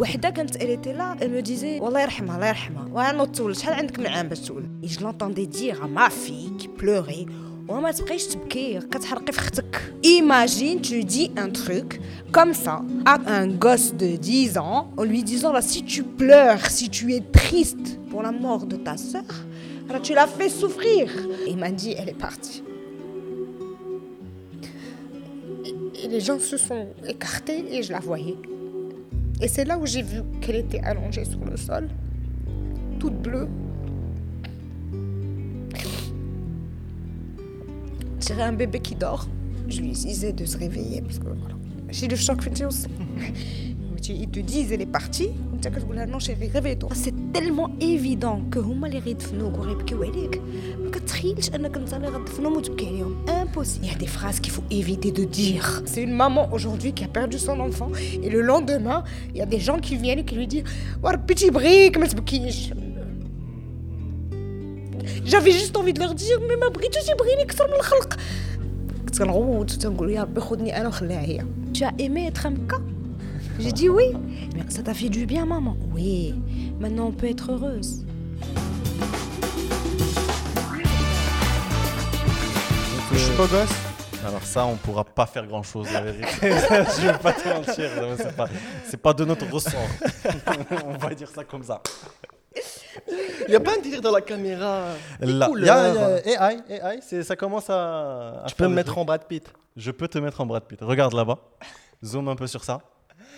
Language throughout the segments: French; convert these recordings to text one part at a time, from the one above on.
وحده كانت elle était là elle me disait والله يرحمها الله يرحمها وانا تولد شحال عندك من عام باش تولد et je l'entendais dire à ma fille qui pleurait وما تبقيش تبكي كتحرقي في اختك imagine tu dis un truc comme ça à un gosse de 10 ans en lui disant là si tu pleures si tu es triste pour la mort de ta sœur alors tu l'as fait souffrir et il m'a dit elle est partie et les gens se sont écartés et je la voyais. Et c'est là où j'ai vu qu'elle était allongée sur le sol, toute bleue. J'ai un bébé qui dort. Je lui disais de se réveiller parce que voilà. J'ai le choc aussi Ils te disent elle est partie. Non chérie, réveille-toi. C'est tellement évident que هما اللي غيدفنوك وغيبكيو عليك ما كتخيلش انك انت اللي غتدفنهم وتبكي عليهم impossible. Il y a des phrases qu'il faut éviter de dire. C'est une maman aujourd'hui qui a perdu son enfant et le lendemain, il y a des gens qui viennent et qui lui disent وربي تيبغيك ما تبكيش. J'avais juste envie de leur dire mais ما بغيتش يبغيني اكثر من الخلق. كنت كنغوت وتنقول يا ربي خذني انا وخليها هي. Tu as aimé être un cas J'ai dit oui. Mais ça t'a fait du bien, maman. Oui. Maintenant, on peut être heureuse. Je suis beau gosse. Alors ça, on pourra pas faire grand-chose, la vérité. je vais pas te mentir, c'est pas, c'est pas de notre ressort. on va dire ça comme ça. Il n'y a pas un délire dans la caméra. Là, couleurs. y a- y a AI, AI, c'est- ça commence à. à Tu peux me mettre trucs. en Brad Pitt. Je peux te mettre en Brad Pitt. Regarde là-bas. Zoom un peu sur ça.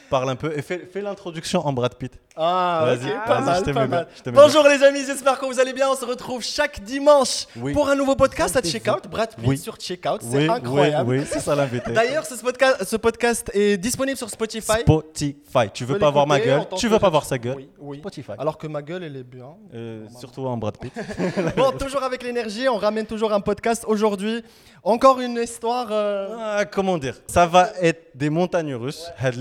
Parle un peu et fais, fais l'introduction en Brad Pitt. Ah, Vas-y, ok, pas mal, pas mal. Bonjour les amis, j'espère que vous allez bien. On se retrouve chaque dimanche Oui. pour un nouveau podcast à Checkout. Brad Pitt Oui. sur Checkout, c'est Oui, incroyable. oui, oui, c'est ça l'invité. D'ailleurs, ce podcast, ce podcast est disponible sur Spotify. Spotify. Tu veux pas voir ma gueule Tu veux pas voir sa gueule Oui, oui. Spotify. Alors que ma gueule, elle est bien. Euh, surtout en Brad Pitt. Bon, toujours avec l'énergie, on ramène toujours un podcast. Aujourd'hui, encore une histoire. euh, Ah, comment dire? Ça va être des montagnes russes. Had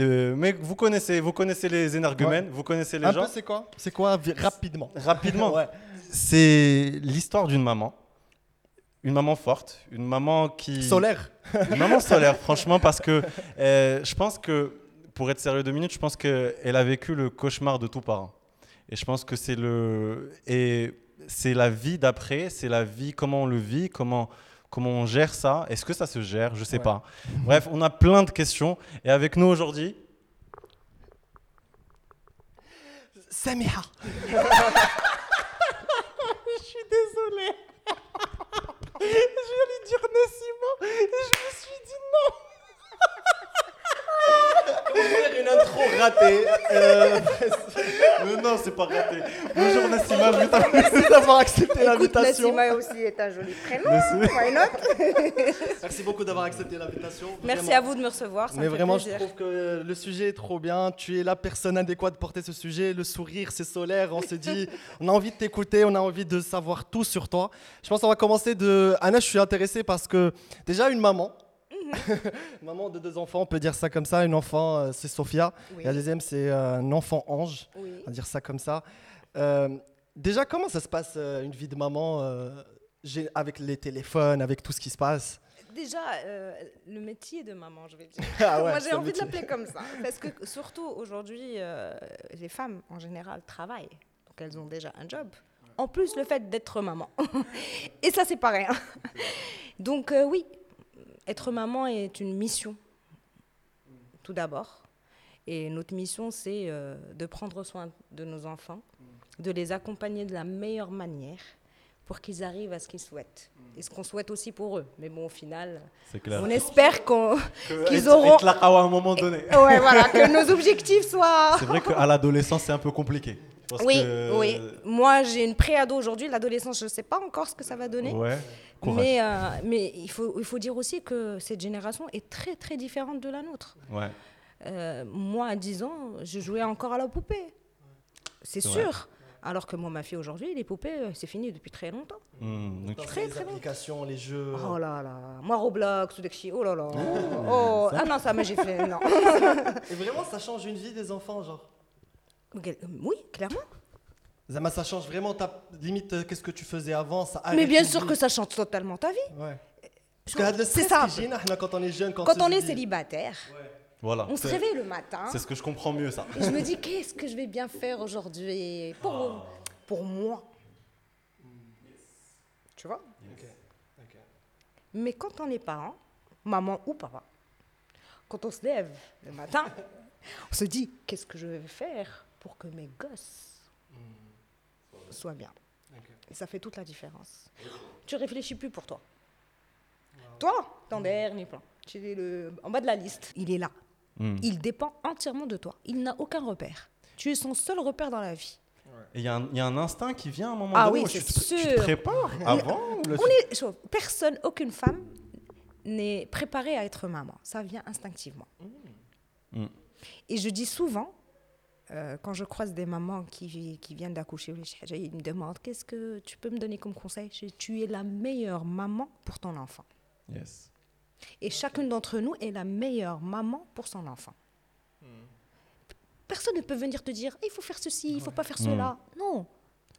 vous connaissez, vous connaissez les énergumènes, vous connaissez les un gens. peu, c'est quoi? C'est quoi Rapidement? Rapidement. Ouais. C'est l'histoire d'une maman. Une maman forte, une maman qui... Solaire. Une maman solaire, franchement, parce que euh, je pense que, pour être sérieux deux minutes, je pense qu'elle a vécu le cauchemar de tout parent. Et je pense que c'est le... Et c'est la vie d'après, c'est la vie, comment on le vit, comment, comment on gère ça. Est-ce que ça se gère? Je sais Ouais. pas. Bref, on a plein de questions. Et avec nous aujourd'hui, Samiha. Je suis désolé. je allais dire Nassima et je me suis dit non. Une intro ratée. Euh, Mais non, c'est pas raté. Bonjour Nassima, merci d'avoir accepté l'invitation. Nassima aussi est un joli prénom. Merci. Why not? Merci beaucoup d'avoir accepté l'invitation. Merci Vraiment. à vous de me recevoir. Ça Mais me fait vraiment, je plaisir. trouve que le sujet est trop bien. Tu es la personne adéquate pour porter ce sujet. Le sourire, c'est solaire. On se dit, on a envie de t'écouter, on a envie de savoir tout sur toi. Je pense qu'on va commencer de. Anna, je suis intéressé parce que déjà, une maman. maman de deux enfants, on peut dire ça comme ça. Une enfant, euh, c'est Sophia. Oui. Et la deuxième, c'est euh, un enfant ange. Oui. On va dire ça comme ça. Euh, déjà, comment ça se passe une vie de maman euh, avec les téléphones, avec tout ce qui se passe? Déjà, euh, le métier de maman, je vais dire. Ah ouais, Moi, j'ai envie de l'appeler comme ça. Parce que surtout aujourd'hui, les femmes en général travaillent. Donc elles ont déjà un job. En plus, le fait d'être maman. Et ça, c'est pas rien. Donc euh, oui, être maman est une mission, tout d'abord. Et notre mission, c'est euh, de prendre soin de nos enfants, de les accompagner de la meilleure manière pour qu'ils arrivent à ce qu'ils souhaitent. Et ce qu'on souhaite aussi pour eux. Mais bon, au final, on espère qu'on- qu'ils Être- auront... être là à un moment donné. Ouais, voilà, que nos objectifs soient... C'est vrai qu'à l'adolescence, c'est un peu compliqué. Parce Oui, que- oui. Moi, j'ai une préado aujourd'hui. L'adolescence, je ne sais pas encore ce que ça va donner. Ouais. Courage. Mais, euh, mais il, faut, il faut dire aussi que cette génération est très, très différente de la nôtre. Ouais. Euh, moi, à 10 ans, je jouais encore à la poupée. C'est vrai. sûr. Alors que moi, ma fille aujourd'hui, les poupées, euh, c'est fini depuis très longtemps. Hmm, donc- Très, les très bon. applications, les jeux. Oh là là. Moi, Roblox, ou Dexy, oh là là. Oh. Ah non, ça, j'ai fait. Non. Et vraiment, ça change une vie des enfants, genre. Oui, clairement. Zama, ça change vraiment ta limite. euh, Qu'est-ce que tu faisais avant ça Mais bien sûr que ça change totalement ta vie. Ouais. Parce que had le C'est ahna, quand on est jeune, quand, on est dit- célibataire, Voilà. On se réveille le matin. C'est ce que je comprends mieux, ça. Et je me dis, qu'est-ce que je vais bien faire aujourd'hui pour, pour moi Tu vois? Mais quand on est parent, maman ou papa, quand on se lève le matin, on se dit, qu'est-ce que je vais faire pour que mes gosses soient bien Et ça fait toute la différence. Tu réfléchis plus pour toi. Toi, ton dernier plan. Tu es le, en bas de la liste. Il est là. Mm. Il dépend entièrement de toi. Il n'a aucun repère. Tu es son seul repère dans la vie. Et il y, a un- il y a un instinct qui vient à un moment Ah donné. oui, où tu te- Tu te sûr. prépares avant ou le- On est, chaud. personne, aucune femme n'est préparée à être maman. Ça vient instinctivement. Mm. Et je dis souvent, euh, quand je croise des mamans qui, qui viennent d'accoucher, ils me demandent qu'est-ce que tu peux me donner comme conseil? Tu es la meilleure maman pour ton enfant. Yes. Et chacune d'entre nous est la meilleure maman pour son enfant. Personne ne peut venir te dire il faut faire ceci, il faut pas faire cela. Non.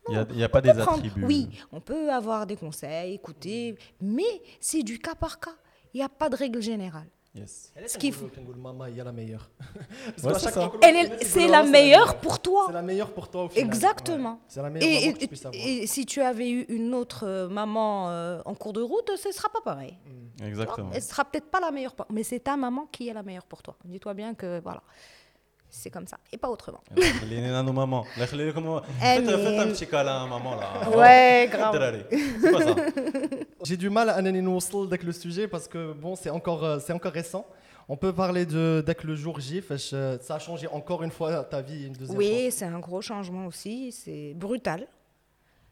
Il n'y a, pas des attributs. Oui, on peut avoir des conseils, écouter, mais c'est du cas par cas. Il n'y a pas de règle générale. Yes. Ce y a la meilleure. C'est est- la meilleure pour toi. C'est la meilleure pour toi au final. Exactement. Ouais. C'est la meilleure Et, maman et- que tu puisses avoir. et si tu avais eu une autre euh, maman euh, en cours de route, ce ne sera pas pareil. Exactement. Elle sera peut-être pas la meilleure, pour- mais c'est ta maman qui est la meilleure pour toi. Dis-toi bien que voilà, c'est comme ça et pas autrement. Les nos mamans. Faites un petit câlin à maman là. Ouais, grave. Allez, C'est pas ça. J'ai du mal à nous avec le sujet parce que bon, c'est encore, euh, c'est encore récent. On peut parler de dès que le jour J, euh, ça a changé encore une fois ta vie une deuxième fois. Oui, c'est un gros changement aussi. C'est brutal.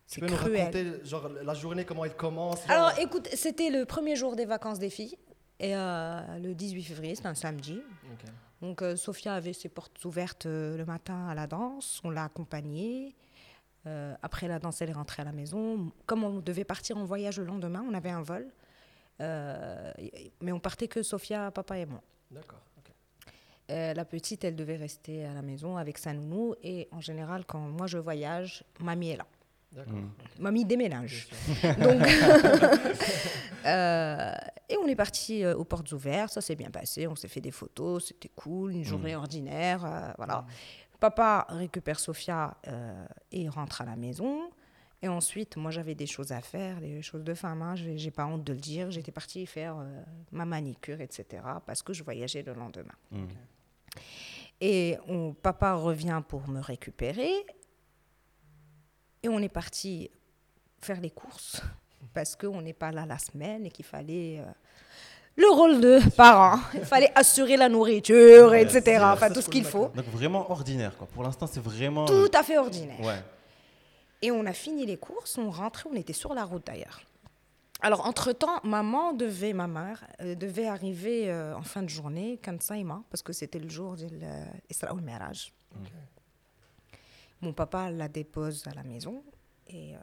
Tu C'est peux nous cruel. raconter genre, la journée, comment elle commence genre- Alors, écoute, c'était le premier jour des vacances des filles. Et euh, le 18 février, c'était un samedi. Donc, euh, Sophia avait ses portes ouvertes euh, le matin à la danse. On l'a accompagnée. Après la danse, elle est rentrée à la maison. Comme on devait partir en voyage le lendemain, on avait un vol. Mais on partait que Sophia, papa et moi. D'accord. la petite, elle devait rester à la maison avec sa nounou. Et en général, quand moi je voyage, mamie est là. D'accord. Mamie déménage. Donc, euh, et on est parti euh, aux portes ouvertes, ça s'est bien passé, on s'est fait des photos, c'était cool, une journée ordinaire, euh, voilà. Papa récupère Sophia euh, et rentre à la maison. Et ensuite, moi, j'avais des choses à faire, des choses de femme, hein, j'ai j'ai pas honte de le dire. J'étais partie faire euh, ma manicure, etc., parce que je voyageais le lendemain. Mm. Et on- papa revient pour me récupérer. Et on est parti faire les courses parce qu'on n'est pas là la semaine et qu'il fallait euh, le rôle de parent. Il fallait assurer la nourriture, Ouais, etc. Enfin, tout ce qu'il faut. Donc vraiment ordinaire quoi. Pour l'instant, c'est vraiment. Tout à fait ordinaire. Ouais. Et on a fini les courses, on rentrait, on était sur la route d'ailleurs. Alors, entre-temps, maman devait, ma mère, euh, devait arriver euh, en fin de journée, quand Saïma, parce que c'était le jour de l'Isra ou le Miraj. Mon papa la dépose à la maison et, euh,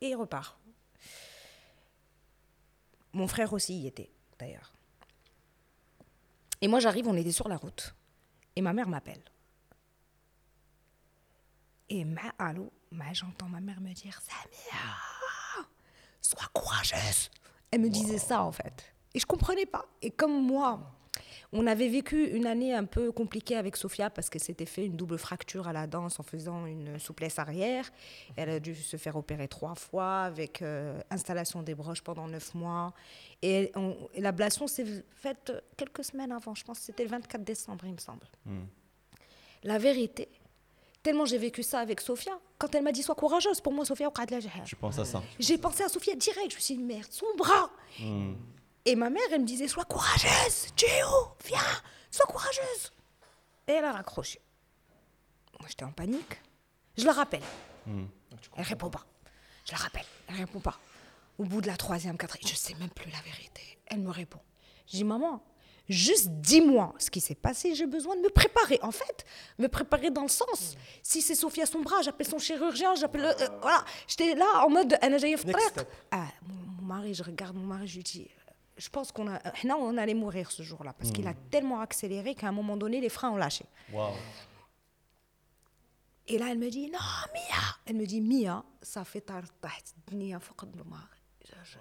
et il repart. Mon frère aussi y était, d'ailleurs. Et moi, j'arrive, on était sur la route. Et ma mère m'appelle. Et ma, allô, ma, j'entends ma mère me dire Samia, sois courageuse. Elle me disait ça en fait. Et je comprenais pas. Et comme moi, on avait vécu une année un peu compliquée avec Sophia parce qu'elle s'était fait une double fracture à la danse en faisant une souplesse arrière. Elle a dû se faire opérer trois fois avec euh, installation des broches pendant neuf mois. Et, on- et l'ablation s'est faite quelques semaines avant. Je pense que c'était le 24 décembre, il me semble. La vérité, tellement j'ai vécu ça avec Sophia, quand elle m'a dit sois courageuse, pour moi, Sophia, au qad la jihad. Tu penses à ça. j'ai pensé à Sophia direct. Je me suis dit merde, son bras. Et ma mère, elle me disait Sois courageuse, tu es où Viens, sois courageuse. Et elle a raccroché. Moi, j'étais en panique. Je la rappelle. Mmh. Elle répond pas. Je la rappelle. Elle répond pas. Au bout de la troisième, quatrième, je sais même plus la vérité. Elle me répond. Je dis Maman, juste dis-moi ce qui s'est passé, j'ai besoin de me préparer. En fait, me préparer dans le sens. Si c'est Sophie à son bras, j'appelle son chirurgien, j'appelle. Euh, euh, voilà, j'étais là en mode. Ah, mon mari, je regarde mon mari, je lui dis je pense qu'on a, on allait mourir ce jour-là parce qu'il a hmm. tellement accéléré qu'à un moment donné, les freins ont lâché. Et là, elle me dit, non, Mia Elle me dit, Mia, ça fait tard.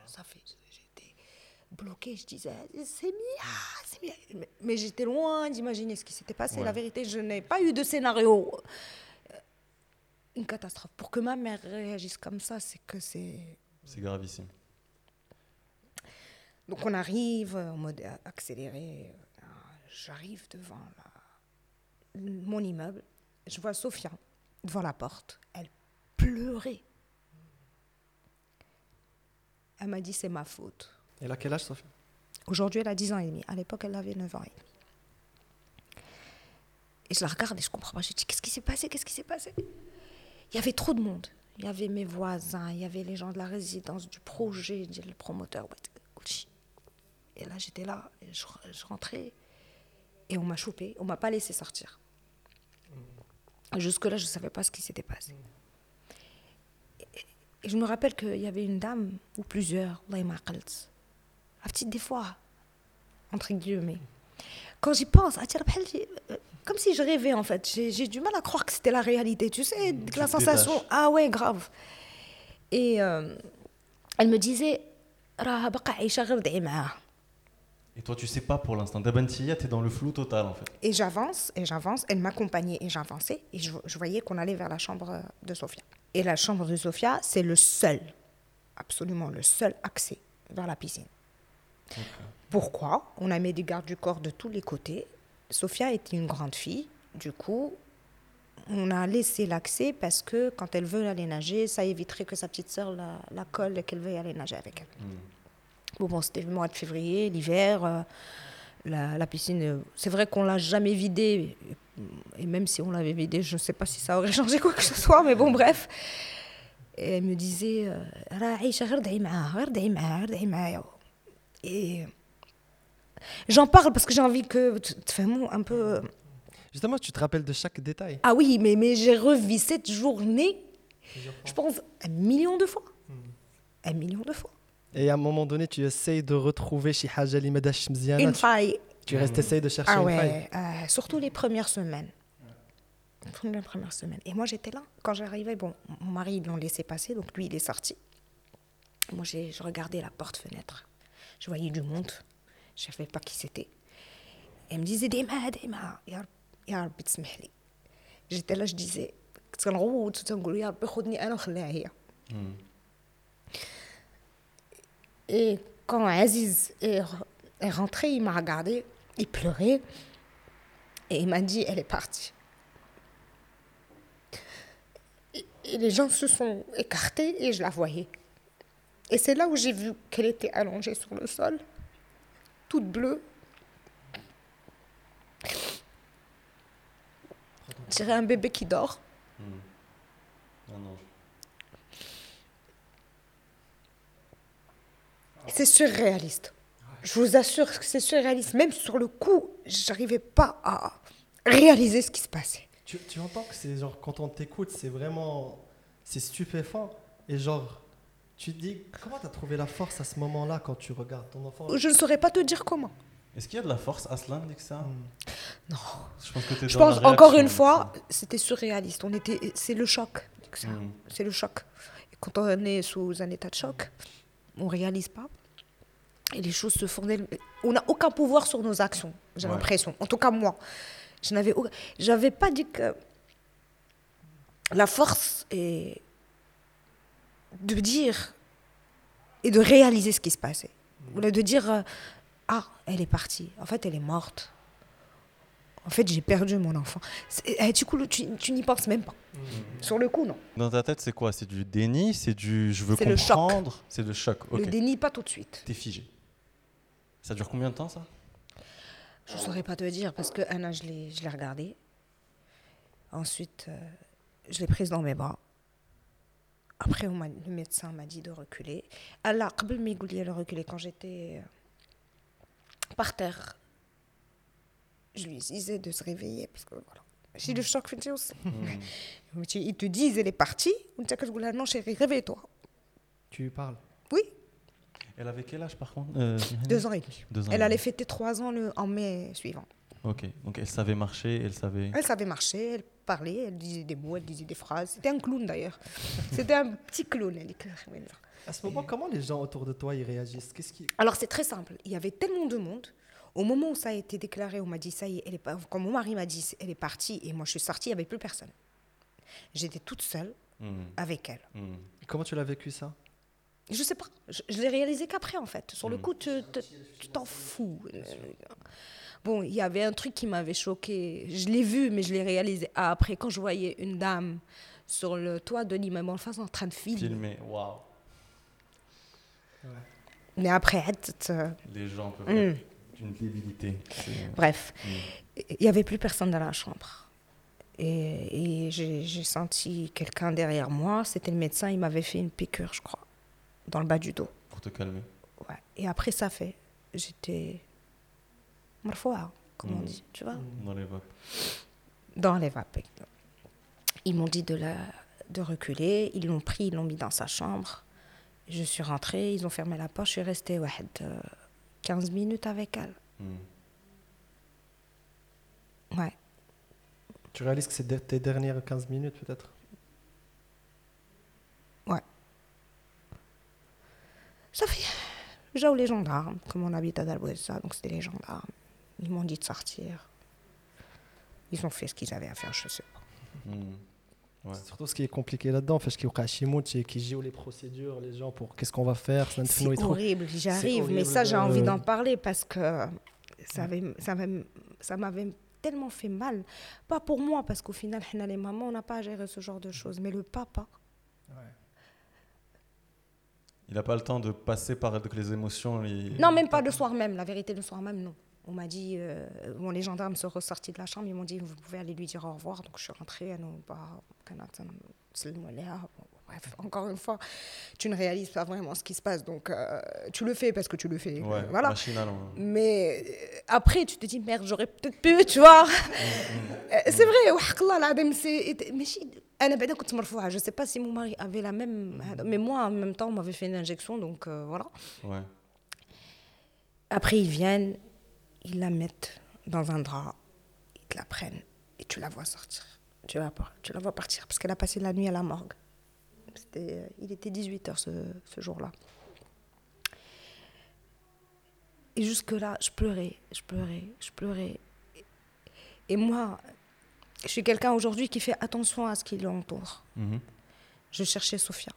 Ça fait. J'étais bloquée, je disais, c'est Mia, c'est Mia. Mais j'étais loin d'imaginer ce qui s'était passé. La vérité, je n'ai pas eu de scénario. Euh, une catastrophe. Pour que ma mère réagisse comme ça, c'est que c'est. C'est gravissime. Donc on arrive euh, en mode accéléré. Euh, J'arrive devant la- mon immeuble. Je vois Sophia devant la porte. Elle pleurait. Elle m'a dit c'est ma faute. Elle a quel âge, Sophie Aujourd'hui, elle a 10 ans et demi. À l'époque, elle avait 9 ans et demi. Et je la regarde et je comprends pas. Je dis, qu'est-ce qui s'est passé? Qu'est-ce qui s'est passé? Il y avait trop de monde. Il y avait mes voisins, il y avait les gens de la résidence, du projet, le promoteur. Et là, j'étais là, et je, je rentrais et on m'a chopé. On m'a pas laissé sortir. Jusque-là, je ne savais pas ce qui s'était passé. Et, et je me rappelle qu'il y avait une dame, ou plusieurs, Allah ymaqalt, la petite des fois, entre guillemets. Quand j'y pense, ah, tiens, j'ai- euh, comme si je rêvais en fait. J'ai j'ai du mal à croire que c'était la réalité. Tu sais, que la te sensation. détaches. Ah ouais, grave. Et euh, elle me disait, راها باقا عايشة غير ادعي معاها. et toi, tu sais pas pour l'instant. Dabantia, t'es dans le flou total en fait. Et j'avance, et j'avance. Elle m'accompagnait et j'avançais. Et je, je voyais qu'on allait vers la chambre de Sophia. Et la chambre de Sophia, c'est le seul, absolument le seul accès vers la piscine. Pourquoi? On a mis des gardes du corps de tous les côtés. Sophia était une grande fille. Du coup, on a laissé l'accès parce que quand elle veut aller nager, ça éviterait que sa petite sœur la, la colle et qu'elle veuille aller nager avec elle. Bon, c'était le mois de février, l'hiver. Euh, la, la, piscine, euh, c'est vrai qu'on l'a jamais vidée. Et même si on l'avait vidée, je ne sais pas si ça aurait changé quoi que ce soit, mais bon, bref. Et elle me disait euh, Et j'en parle parce que j'ai envie que. Tu un peu. Justement, tu te rappelles de chaque détail. Ah oui, mais, mais j'ai revu cette journée, je pense, un million de fois. Hmm. Un million de fois. Et à un moment donné, tu essayes de retrouver شي حاجة اللي ما داشش مزيانة. Une Tu- faille. Tu restes essayer de chercher Ah une faille. ouais, euh, surtout les premières semaines. Surtout Les premières semaines. Et moi, j'étais là. Quand j'arrivais, bon, mon mari, ils l'ont laissé passer, donc lui, il est sorti. Moi, j'ai je regardais la porte-fenêtre. Je voyais du monde. Je ne savais pas qui c'était. Et elle me disait, Dema, Dema, ya Rab- ya Rabbi تسمح لي. J'étais là, je disais, كنغوت وتنقول يا ربي خذني انا وخليها هي. Et quand Aziz est, re- est rentré, il m'a regardé, il pleurait, et il m'a dit, elle est partie. Et, les gens se sont écartés et je la voyais. Et c'est là où j'ai vu qu'elle était allongée sur le sol, toute bleue. Je dirais un bébé qui dort. Ah non. C'est surréaliste. Je vous assure que c'est surréaliste. Même sur le coup, j'arrivais pas à réaliser ce qui se passait. Tu, tu entends que c'est genre, quand on t'écoute, c'est vraiment. C'est stupéfiant. Et genre, tu te dis, comment t'as trouvé la force à ce moment-là quand tu regardes ton enfant? Je ne saurais pas te dire comment. Est-ce qu'il y a de la force, Aslan, dit que ça Non. Je pense que t'es Je dans la pense encore une fois, c'était surréaliste. On était, c'est le choc. ça. Mm. C'est le choc. Et quand on est sous un état de choc, on réalise pas. Et les choses se font d'elles- On n'a aucun pouvoir sur nos actions, j'ai Ouais. l'impression. En tout cas, moi. Je n'avais j'avais pas dit que la force est de dire et de réaliser ce qui se passait. Ou là, de dire euh, Ah, elle est partie. En fait, elle est morte. En fait, j'ai perdu mon enfant. Eh, du coup, tu, n'y penses même pas. Mmh. Sur le coup, non. Dans ta tête, c'est quoi? C'est du déni? C'est du je veux comprendre C'est le choc. Okay. Le déni, pas tout de suite. T'es figé. Ça dure combien de temps, ça? Je ne saurais pas te dire parce que an, je l'ai regardé. Ensuite, euh, je l'ai prise dans mes bras. Après, le médecin m'a dit de reculer. Allah, de reculer, quand j'étais euh, par terre, je lui disais de se réveiller parce que voilà. J'ai le mm. choc, je aussi. Mm. Ils te disent, elle est partie. On dit que non, chérie, réveille-toi. Tu lui parles Oui. Elle avait quel âge par contre. Euh, Deux ans et demi. Deux ans elle allait fêter trois ans le... en mai suivant. Ok, donc elle savait marcher, elle savait. Elle savait marcher, elle parlait, elle disait des mots, elle disait des phrases. C'était un clown d'ailleurs. C'était un petit clown, elle À ce moment, comment les gens autour de toi ils réagissent? Qu'est-ce qui... Alors c'est très simple. Il y avait tellement de monde au moment où ça a été déclaré, on m'a dit ça y est, elle est pas. Quand mon mari m'a dit elle est partie et moi je suis sortie, il n'y avait plus personne. J'étais toute seule Hmm, avec elle. hmm. Comment tu l'as vécu ça? Je sais pas. Je, je l'ai réalisé qu'après en fait. Sur le coup, tu te- tu t'en fous. Euh, Bon, il y avait un truc qui m'avait choqué. Je l'ai vu, mais je l'ai réalisé après quand je voyais une dame sur le toit de l'immeuble en face en train de filmer. Filmé, waouh. Mais après, euh, Les gens peuvent Mm. D'une débilité. Bref, Mm. il n'y avait plus personne dans la chambre. Et, et j'ai senti quelqu'un derrière moi. C'était le médecin. Il m'avait fait une piqûre, je crois, dans le bas du dos. Pour te calmer. Ouais. Et après, ça fait. J'étais. marfoua, comme on Mm. dit, tu vois, Dans les vapes. dans les vapes. Ils m'ont dit de, la, de reculer. Ils l'ont pris, ils l'ont mis dans sa chambre. Je suis rentrée, ils ont fermé la porte. Je suis restée ouais, 15 minutes avec elle. Hmm. Ouais. Tu réalises que c'est de- tes dernières 15 minutes peut-être? Ça fait. J'ai les gendarmes, comme on habite à Dalbouessa, donc c'était les gendarmes. Ils m'ont dit de sortir. Ils ont fait ce qu'ils avaient à faire, je sais pas. Ouais. C'est Surtout ce qui est compliqué là-dedans, fait, ce qui est au Kashimout, c'est qui jouent les procédures, les gens pour qu'est-ce qu'on va faire, C'est horrible, j'arrive, mais ça, j'ai envie d'en parler parce que ça avait- ça avait- ça m'avait tellement fait mal. Pas pour moi, parce qu'au final, les mamans, on n'a pas à gérer ce genre de choses, mais le papa. Il n'a pas le temps de passer par les émotions. il- Non, même pas le soir même, la vérité, le soir même, non on m'a dit, euh, les gendarmes sont ressortis de la chambre, ils m'ont dit, vous pouvez aller lui dire au revoir. Donc je suis rentrée, Bref, encore une fois, tu ne réalises pas vraiment ce qui se passe. Donc, euh, tu le fais parce que tu le fais. Euh, voilà. Hein. Mais euh, après, tu te dis, merde, j'aurais peut-être pu, tu vois. Mm, mm. c'est vrai, c'est. Mais je ne sais pas si mon mari avait la même. Mais moi, en même temps, on m'avait fait une injection, donc voilà. Après, ils viennent, ils la mettent dans un drap ils te la prennent et tu la vois sortir. Tu la vois, tu la vois partir parce qu'elle a passé la nuit à la morgue. Euh, il était 18h ce, ce jour-là. Et jusque là je pleurais je pleurais je pleurais. Et moi je suis quelqu'un aujourd'hui qui fait attention à ce qui l'entoure Mhm. je cherchais Sophia.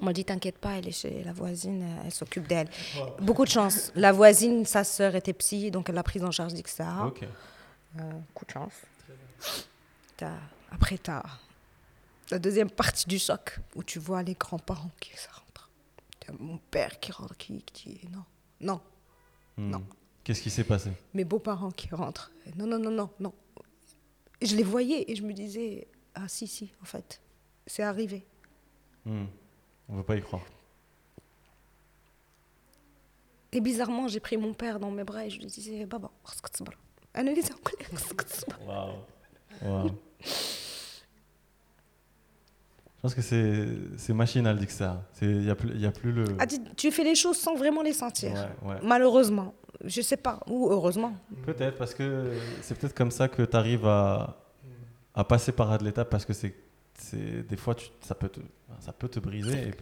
On m'a dit, t'inquiète pas, elle est chez la voisine, euh, elle s'occupe d'elle. Beaucoup de chance. La voisine, sa sœur était psy, donc elle l'a prise en charge d'XA. Ok. Euh, coup de chance. T'as- Après, tu as la deuxième partie du choc, où tu vois les grands-parents qui rentrent. T'as mon père qui rentre, qui, qui dit non, non. Hmm. Non. Qu'est-ce qui s'est passé? Mes beaux-parents qui rentrent. Non, non, non, non, non. Je les voyais et je me disais, ah si, si, en fait, c'est arrivé. Hmm. On ne veut pas y croire. Et bizarrement, j'ai pris mon père dans mes bras et je lui disais Baba, analyse wow. wow. Je pense que c'est machinal, dit que ça. Il n'y a, plus, a plus le. Ah, tu, fais les choses sans vraiment les sentir. Malheureusement. Je ne sais pas. Ou heureusement. Peut-être, parce que c'est peut-être comme ça que tu arrives à, à passer par de l'étape parce que c'est des fois tu, ça peut te ça peut te briser. et-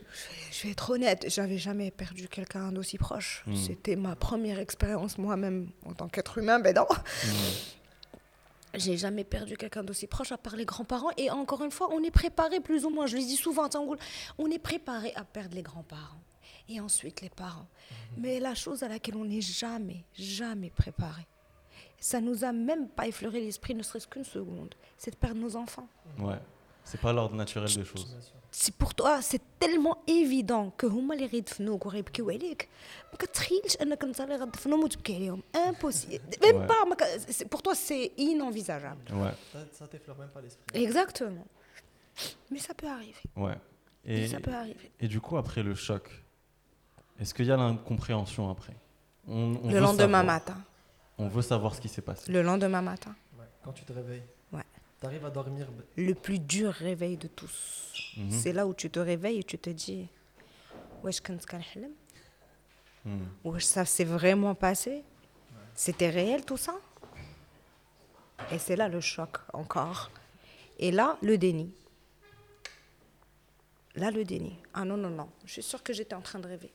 Je vais être honnête, j'avais jamais perdu quelqu'un d'aussi proche. Mm. C'était ma première expérience moi-même en tant qu'être humain. Ben non. J'ai jamais perdu quelqu'un d'aussi proche à part les grands-parents. Et encore une fois, on est préparé plus ou moins. Je le dis souvent Tangoul, on est préparé à perdre les grands-parents. Et ensuite les parents. Mais la chose à laquelle on n'est jamais, jamais préparé, ça nous a même pas effleuré l'esprit, ne serait-ce qu'une seconde, c'est de perdre nos enfants. Ouais. C'est pas l'ordre naturel des choses. C'est pour toi, c'est tellement évident que هما اللي غيدفنوك وغيبكيو عليك ما كتخيلش انك انت اللي غتدفنهم وتبكي عليهم impossible même Ouais. pas ما ك- c'est- pour toi c'est inenvisageable Ouais. Ça, ça t'effleure même pas l'esprit. exactement mais ça peut arriver Ouais. Et, ça peut arriver et du coup, après le choc, est-ce qu'il y a l'incompréhension après on, on le veut lendemain savoir. matin On veut savoir ce qui s'est passé. le lendemain matin Ouais, Quand tu te réveilles, T'arrives à dormir. Le plus dur réveil de tous. Mhm. C'est là où tu te réveilles et tu te dis Wesh, mm. ça s'est vraiment passé? C'était réel tout ça? Et c'est là le choc encore. Et là, le déni. Là, le déni. Ah non, non, non. Je suis sûre que j'étais en train de rêver.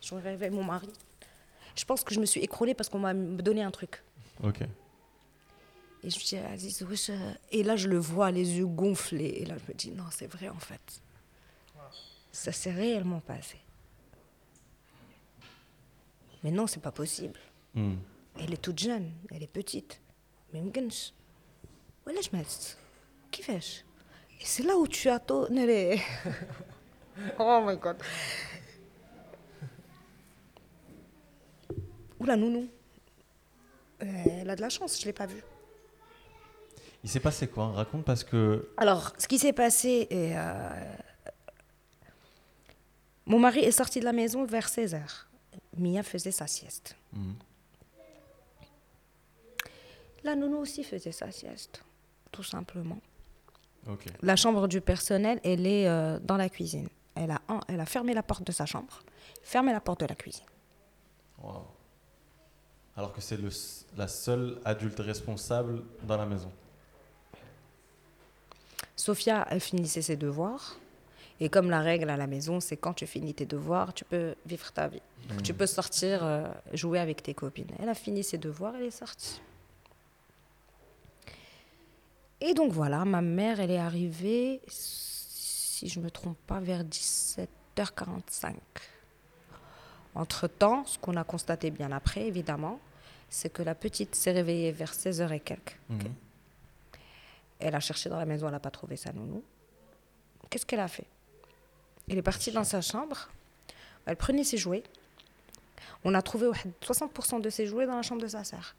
Je réveille mon mari. Je pense que je me suis écroulée parce qu'on m'a donné un truc. Ok. Et je me dis, Aziz. Et là, je le vois, les yeux gonflés. Et là, je me dis, non, c'est vrai, en fait. Ça s'est réellement passé. Mais non, c'est pas possible. Hmm. Elle est toute jeune, elle est petite. Mais m'gench. Voilà, je m'attends. Qui fais-je Et c'est là où tu as tôt. oh my god. Oula, nounou. Euh, elle a de la chance, je ne l'ai pas vue. Il s'est passé quoi? Raconte parce que. Alors, ce qui s'est passé, est, euh, mon mari est sorti de la maison vers 16h. Mia faisait sa sieste. Hmm. La nounou aussi faisait sa sieste, tout simplement. La chambre du personnel, elle est euh, dans la cuisine. Elle a, elle a fermé la porte de sa chambre, fermé la porte de la cuisine. Alors que c'est la seule adulte responsable dans la maison. Sophia, elle finissait ses devoirs. Et comme la règle à la maison, c'est quand tu finis tes devoirs, tu peux vivre ta vie. Tu peux sortir, euh, jouer avec tes copines. Elle a fini ses devoirs, elle est sortie. Et donc voilà, ma mère, elle est arrivée, si je ne me trompe pas, vers 17h45. Entre-temps, ce qu'on a constaté bien après, évidemment, c'est que la petite s'est réveillée vers 16h et quelques. Mhm. Elle a cherché dans la maison, elle n'a pas trouvé sa nounou. Qu'est-ce qu'elle a fait? Elle est partie dans sa chambre, elle prenait ses jouets. On a trouvé 60% de ses jouets dans la chambre de sa sœur.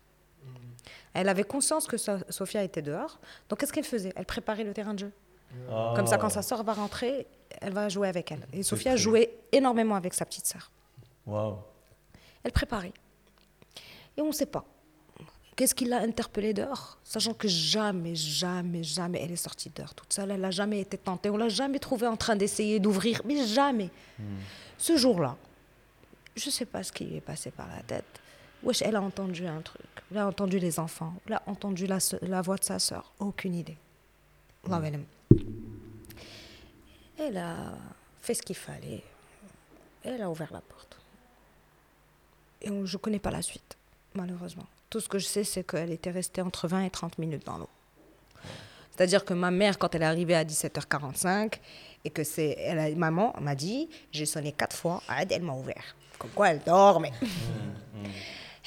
Elle avait conscience que Sophia était dehors. Donc qu'est-ce qu'elle faisait? Elle préparait le terrain de jeu. Comme ça, quand sa sœur va rentrer, elle va jouer avec elle. Et Sophia jouait énormément avec sa petite sœur. Wow. Elle préparait. Et on ne sait pas. Qu'est-ce qui l'a interpellée dehors? Sachant que jamais, jamais, jamais elle est sortie dehors toute seule. Elle n'a jamais été tentée. On l'a jamais trouvée en train d'essayer d'ouvrir. Mais jamais. Ce jour-là, je ne sais pas ce qui lui est passé par la tête. Wesh, elle a entendu un truc. Elle a entendu les enfants. Elle a entendu la, voix de sa sœur. Aucune idée. Alam. Elle a fait ce qu'il fallait. Elle a ouvert la porte. Et on- je ne connais pas la suite, malheureusement. Tout ce que je sais, c'est qu'elle était restée entre 20 et 30 minutes dans l'eau. C'est-à-dire que ma mère, quand elle est arrivée à 17h45, et que c'est. Elle a, maman m'a dit j'ai sonné quatre fois, elle m'a ouvert. Comme quoi elle dort, mais.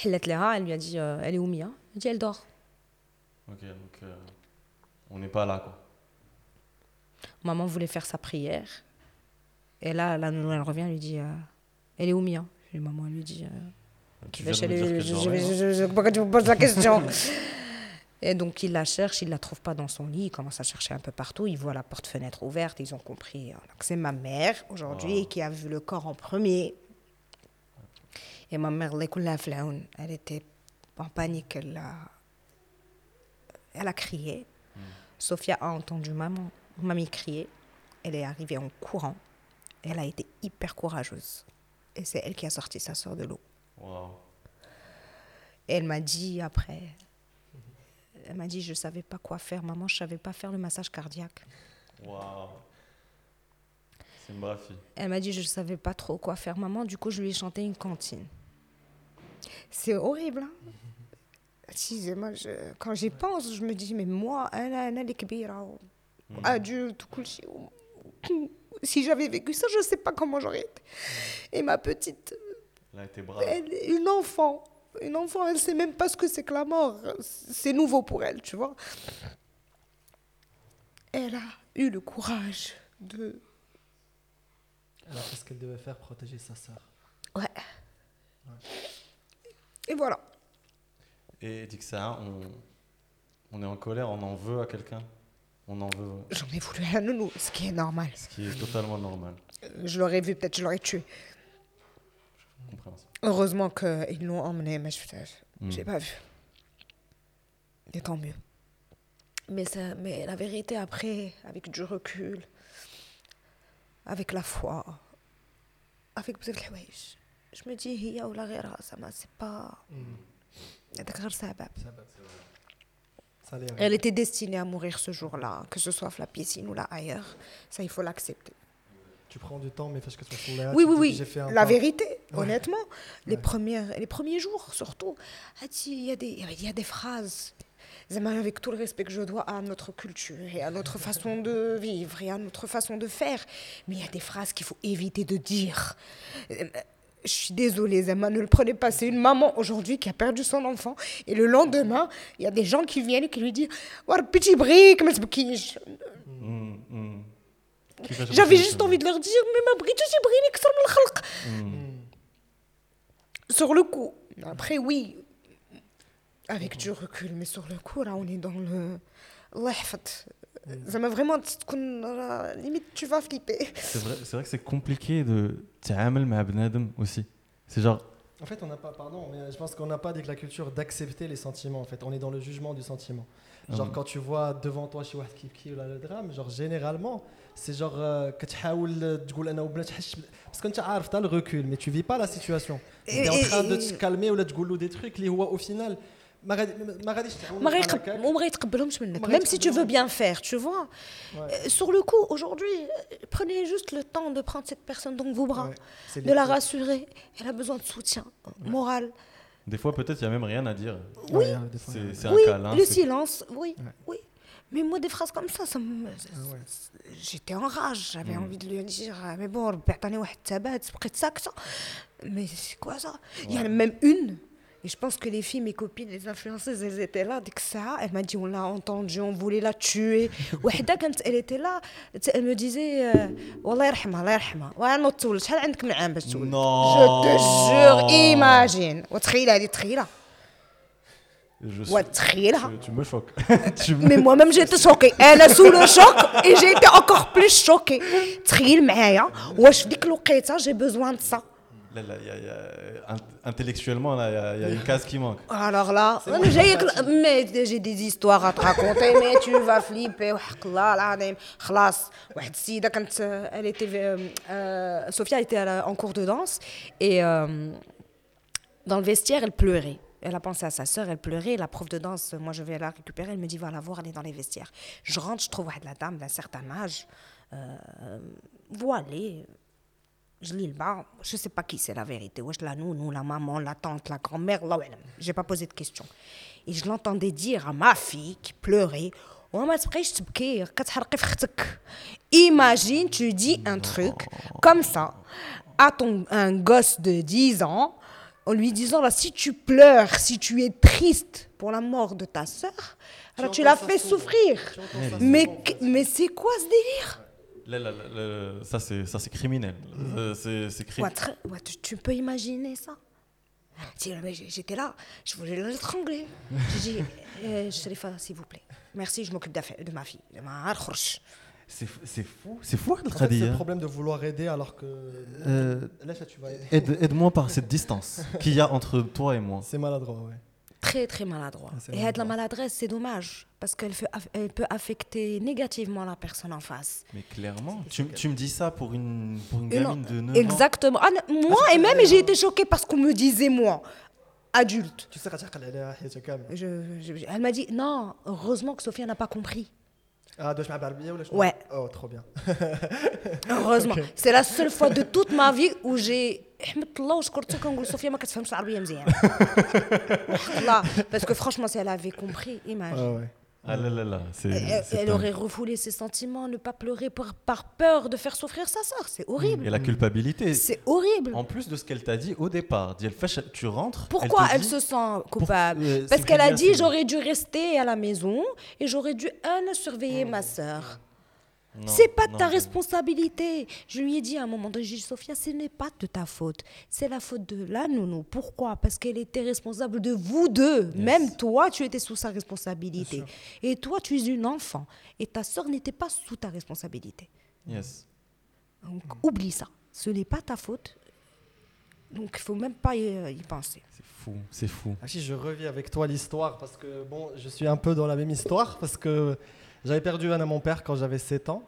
Elle elle lui a dit euh, elle est où Mia? Elle a dit elle dort. Ok, donc euh, on n'est pas là quoi. Maman voulait faire sa prière. Et là, la elle revient, elle lui dit euh, elle est où Mia? Et maman, elle lui dit je, de me dire que pourquoi tu me poses la question Et donc il la cherche, il ne la trouve pas dans son lit, il commence à chercher un peu partout, il voit la porte-fenêtre ouverte, ils ont compris. Euh, que C'est ma mère aujourd'hui ah. qui a vu le corps en premier. Et ma mère, elle était en panique, elle a, elle a crié. Mm. Sophia a entendu maman, mamie crier, elle est arrivée en courant, elle a été hyper courageuse. Et c'est elle qui a sorti sa soeur de l'eau. Elle m'a dit après, elle m'a dit, je ne savais pas quoi faire, maman, je ne savais pas faire le massage cardiaque. Waouh. C'est ma fille. Elle m'a dit, je ne savais pas trop quoi faire, maman, du coup, je lui ai chanté une cantine. C'est horrible, hein. Excusez-moi, quand j'y pense, je me dis, mais moi, mm. adulte, si j'avais vécu ça, je ne sais pas comment j'aurais été. Et ma petite elle a été brave. elle, une enfant, une enfant, elle sait même pas ce que c'est que la mort. C'est nouveau pour elle, tu vois. Elle a eu le courage de. Elle a fait ce qu'elle devait faire, protéger sa sœur. Ouais. Et voilà. Et Dixa, on, on est en colère, on en veut à quelqu'un? On en veut, J'en ai voulu à la nounou, ce qui est normal. ce qui est totalement normal. Je l'aurais vu, peut-être je l'aurais tué. Heureusement qu'ils l'ont emmené, mais je n'ai mm. pas vu. Et tant mieux. Mais, ça, mais la vérité, après, avec du recul, avec la foi, avec je me dis, il y a ou la ça c'est pas. Elle était destinée à mourir ce jour-là, que ce soit à la piscine ou là ailleurs. Ça, il faut l'accepter. Tu prends du temps, mais fais que tu sois là. Oui, oui, oui. j'ai fait un La pas. vérité, Ouais. honnêtement. Les, Ouais. premières, les premiers jours, surtout. Ah, Il y, a des- il y a des phrases. Zama, Avec tout le respect que je dois à notre culture et à notre façon de vivre et à notre façon de faire. Mais il y a des phrases qu'il faut éviter de dire. Je suis désolée, Zama, ne le prenez pas. C'est une maman aujourd'hui qui a perdu son enfant. Et le lendemain, il y a des gens qui viennent et qui lui disent War petit brique, mais J'avais باش juste نفهم؟ envie de leur dire Mais ma brique, j'ai brillé que ça me le khalq. Sur le coup. Après, oui, avec du recul, mais sur le coup, là, on est dans le. Allah yahfad. Ça m'a vraiment dit qu'on- euh, limite tu vas flipper. C'est vrai, c'est vrai que c'est compliqué de تعامل مع بنادم aussi. C'est genre En fait, on n'a pas, pardon, mais je pense qu'on n'a pas avec la culture d'accepter les sentiments. En fait, on est dans le jugement du sentiment. Genre, Ah. quand tu vois devant toi chez واحد كيف كيف ولا le drame, genre généralement, c'est genre euh, كتحاول تقول انا وبنات حش parce que انت عارف t'as le recul, mais tu vis pas la situation. Tu Et- es en train de et- te calmer ولا تقول له des trucs اللي هو au final ما غادي ما غاديش تعاون ما غيقب- وما غيتقبلهمش منك. Même si tu veux bien faire, tu vois. Euh, Sur le coup, aujourd'hui, euh, prenez juste le temps de prendre cette personne dans vos bras, de la rassurer. Elle a besoin de soutien moral. des fois peut-être il y a même rien à dire. Oui, C'est c'est oui, un câlin. le c'est- silence, oui, oui. Mais moi, des phrases comme ça, ça me... Ah j'étais en rage. J'avais hmm. envie de lui dire euh, Mais bon, attendez, mais c'est quoi ça? Il y en a même une. Et je pense que les filles, mes copines, les influenceuses, elles étaient là. Dès que ça, elle m'a dit On l'a entendue, on voulait la tuer. quand elle était là, elle me disait euh, Wallah Je te jure, imagine. Je suis, tu, me choques. Mais moi-même, j'ai été choquée. Elle est sous le choc et j'ai été encore plus choquée. Tril, mais hein. je dis que j'ai besoin de ça. Là, là, y y a, intellectuellement, il y, a une case qui manque. Alors là, j'ai, mais des histoires à te raconter, mais tu vas flipper. Euh, elle était, euh, euh Sophia était euh, en cours de danse et dans le vestiaire, elle pleurait. Elle a pensé à sa sœur, elle pleurait. La prof de danse, moi je vais la récupérer. Elle me dit va la voir, elle est dans les vestiaires. Je rentre, je trouve la dame d'un certain âge, euh, voilée. Je lis le bas, je sais pas qui c'est la vérité. Wesh la nounou, la maman, la tante, la grand-mère, là J'ai pas posé de questions. Et je l'entendais dire à ma fille qui pleurait وما تبقيش تبكي كتحرقي في اختك imagine tu dis un truc comme ça à ton un gosse de 10 ans en lui disant là si tu pleures si tu es triste pour la mort de ta sœur alors tu l'as fait souffrir. Mais mais c'est quoi ce délire? Là, là, là, là, ça, c'est ça, c'est criminel. Euh, c'est Ouais, ouais, tu, tu peux imaginer ça? J'étais là, je voulais l'étrangler. J'ai dit, euh, s'il vous plaît, merci, je m'occupe d'affaires- de ma fille. C'est fou, c'est fou le C'est le hein. problème de vouloir aider alors que. Euh, tu vas aider. Aide-moi par cette distance qu'il y a entre toi et moi. C'est maladroit, ouais. Très, très maladroit. Ah, et maladroit. la maladresse, c'est dommage parce qu'elle peut affecter négativement la personne en face. Mais clairement, tu, me dis ça pour une, pour une gamine non, de 9 exactement. ans. Exactement. Ah, moi, et même, euh, j'ai été choquée parce qu'on me disait, moi, adulte. Tu sais, je, je, elle m'a dit, non, heureusement que Sophia n'a pas compris. Ah, de ou Ouais. Oh, trop bien. Heureusement. C'est la seule fois de toute ma vie où j'ai. Parce que franchement, si elle avait compris, imagine. Ah ah là là là, elle, aurait refoulé ses sentiments ne pas pleurer par, par peur de faire souffrir sa sœur c'est horrible Et la culpabilité. c'est horrible En plus de ce qu'elle t'a dit au départ, tu rentres. pourquoi elle, dit- se sent coupable euh, Parce qu'elle a dit j'aurais dû rester à la maison et j'aurais dû un surveiller ma sœur. C'est pas de ta non. responsabilité. Je lui ai dit à un moment donné, j'ai dit, Sophia, ce n'est pas de ta faute. C'est la faute de la nounou. Pourquoi? Parce qu'elle était responsable de vous deux. Même toi, tu étais sous sa responsabilité. Et toi, tu es une enfant. Et ta sœur n'était pas sous ta responsabilité. Yes. Donc, oublie ça. Ce n'est pas ta faute. Donc, il faut même pas y, euh, y penser. C'est fou, c'est fou. Ah, si je revis avec toi l'histoire parce que bon, je suis un peu dans la même histoire parce que j'avais perdu un à mon père quand j'avais 7 ans.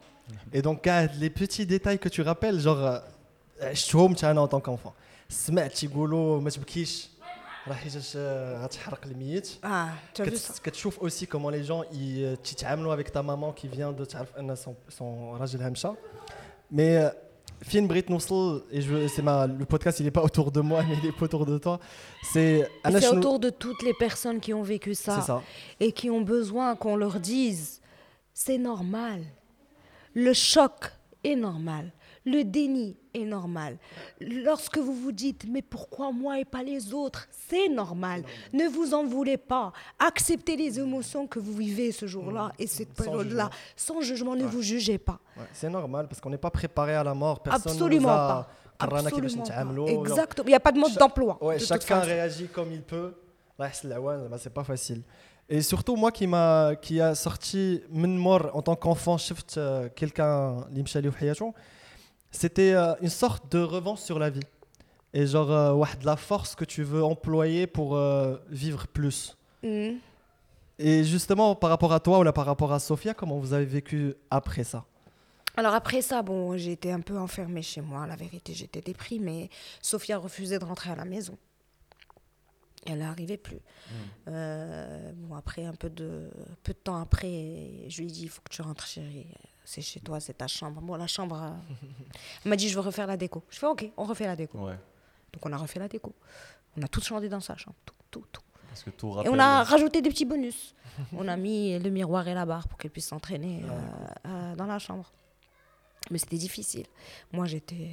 Et donc ah, les petits détails que tu rappelles genre euh, شفتهم انا en tant qu'enfant. سمعت يقولوا ما تبكيش راه حيتاش آه، غتحرق الميت Ah, tu as vu ça كت- كتشوف aussi comment les gens ils تيتعاملوا avec ta maman qui vient de تعرف ان son son راجلها مشى mais euh, فين بغيت نوصل et je c'est ma le podcast il est pas autour de moi mais il est autour de toi c'est انا C'est شنو- autour de toutes les personnes qui ont vécu ça, c'est ça et qui ont besoin qu'on leur dise c'est normal. Le choc est normal. Le déni est normal. Lorsque vous vous dites mais pourquoi moi et pas les autres, c'est normal. Ne vous en voulez pas. Acceptez les émotions que vous vivez ce jour-là mmh. et cette période-là. Sans jugement, ne vous jugez pas. C'est normal parce qu'on n'est pas préparé à la mort. Personne Absolument nous a... Absolument pas. Exactement. Il n'y a pas de mode d'emploi. Chacun réagit comme il peut. C'est pas facile. Et surtout, moi qui, m'a, qui a sorti Menmor en tant qu'enfant, shift euh, quelqu'un, c'était euh, une sorte de revanche sur la vie. Et genre, euh, de la force que tu veux employer pour euh, vivre plus. Mm. Et justement, par rapport à toi ou là, par rapport à Sofia, comment vous avez vécu après ça? Alors après ça, bon, j'ai un peu enfermée chez moi, la vérité, j'étais déprimée. Sofia refusait de rentrer à la maison. Elle n'arrivait plus. Euh, bon, après, un peu de, peu de temps après, je lui ai dit, il faut que tu rentres, chérie. C'est chez toi, c'est ta chambre. Bon, la chambre... euh, Elle m'a dit, je veux refaire la déco. Je fais, ok, on refait la déco. Ouais. Donc on a refait la déco. On a tout changé dans sa chambre. Tout, tout, tout. Parce que tout Et on a rajouté des petits bonus. on a mis le miroir et la barre pour qu'elle puisse s'entraîner euh, euh, dans la chambre. Mais c'était difficile. Moi, j'étais.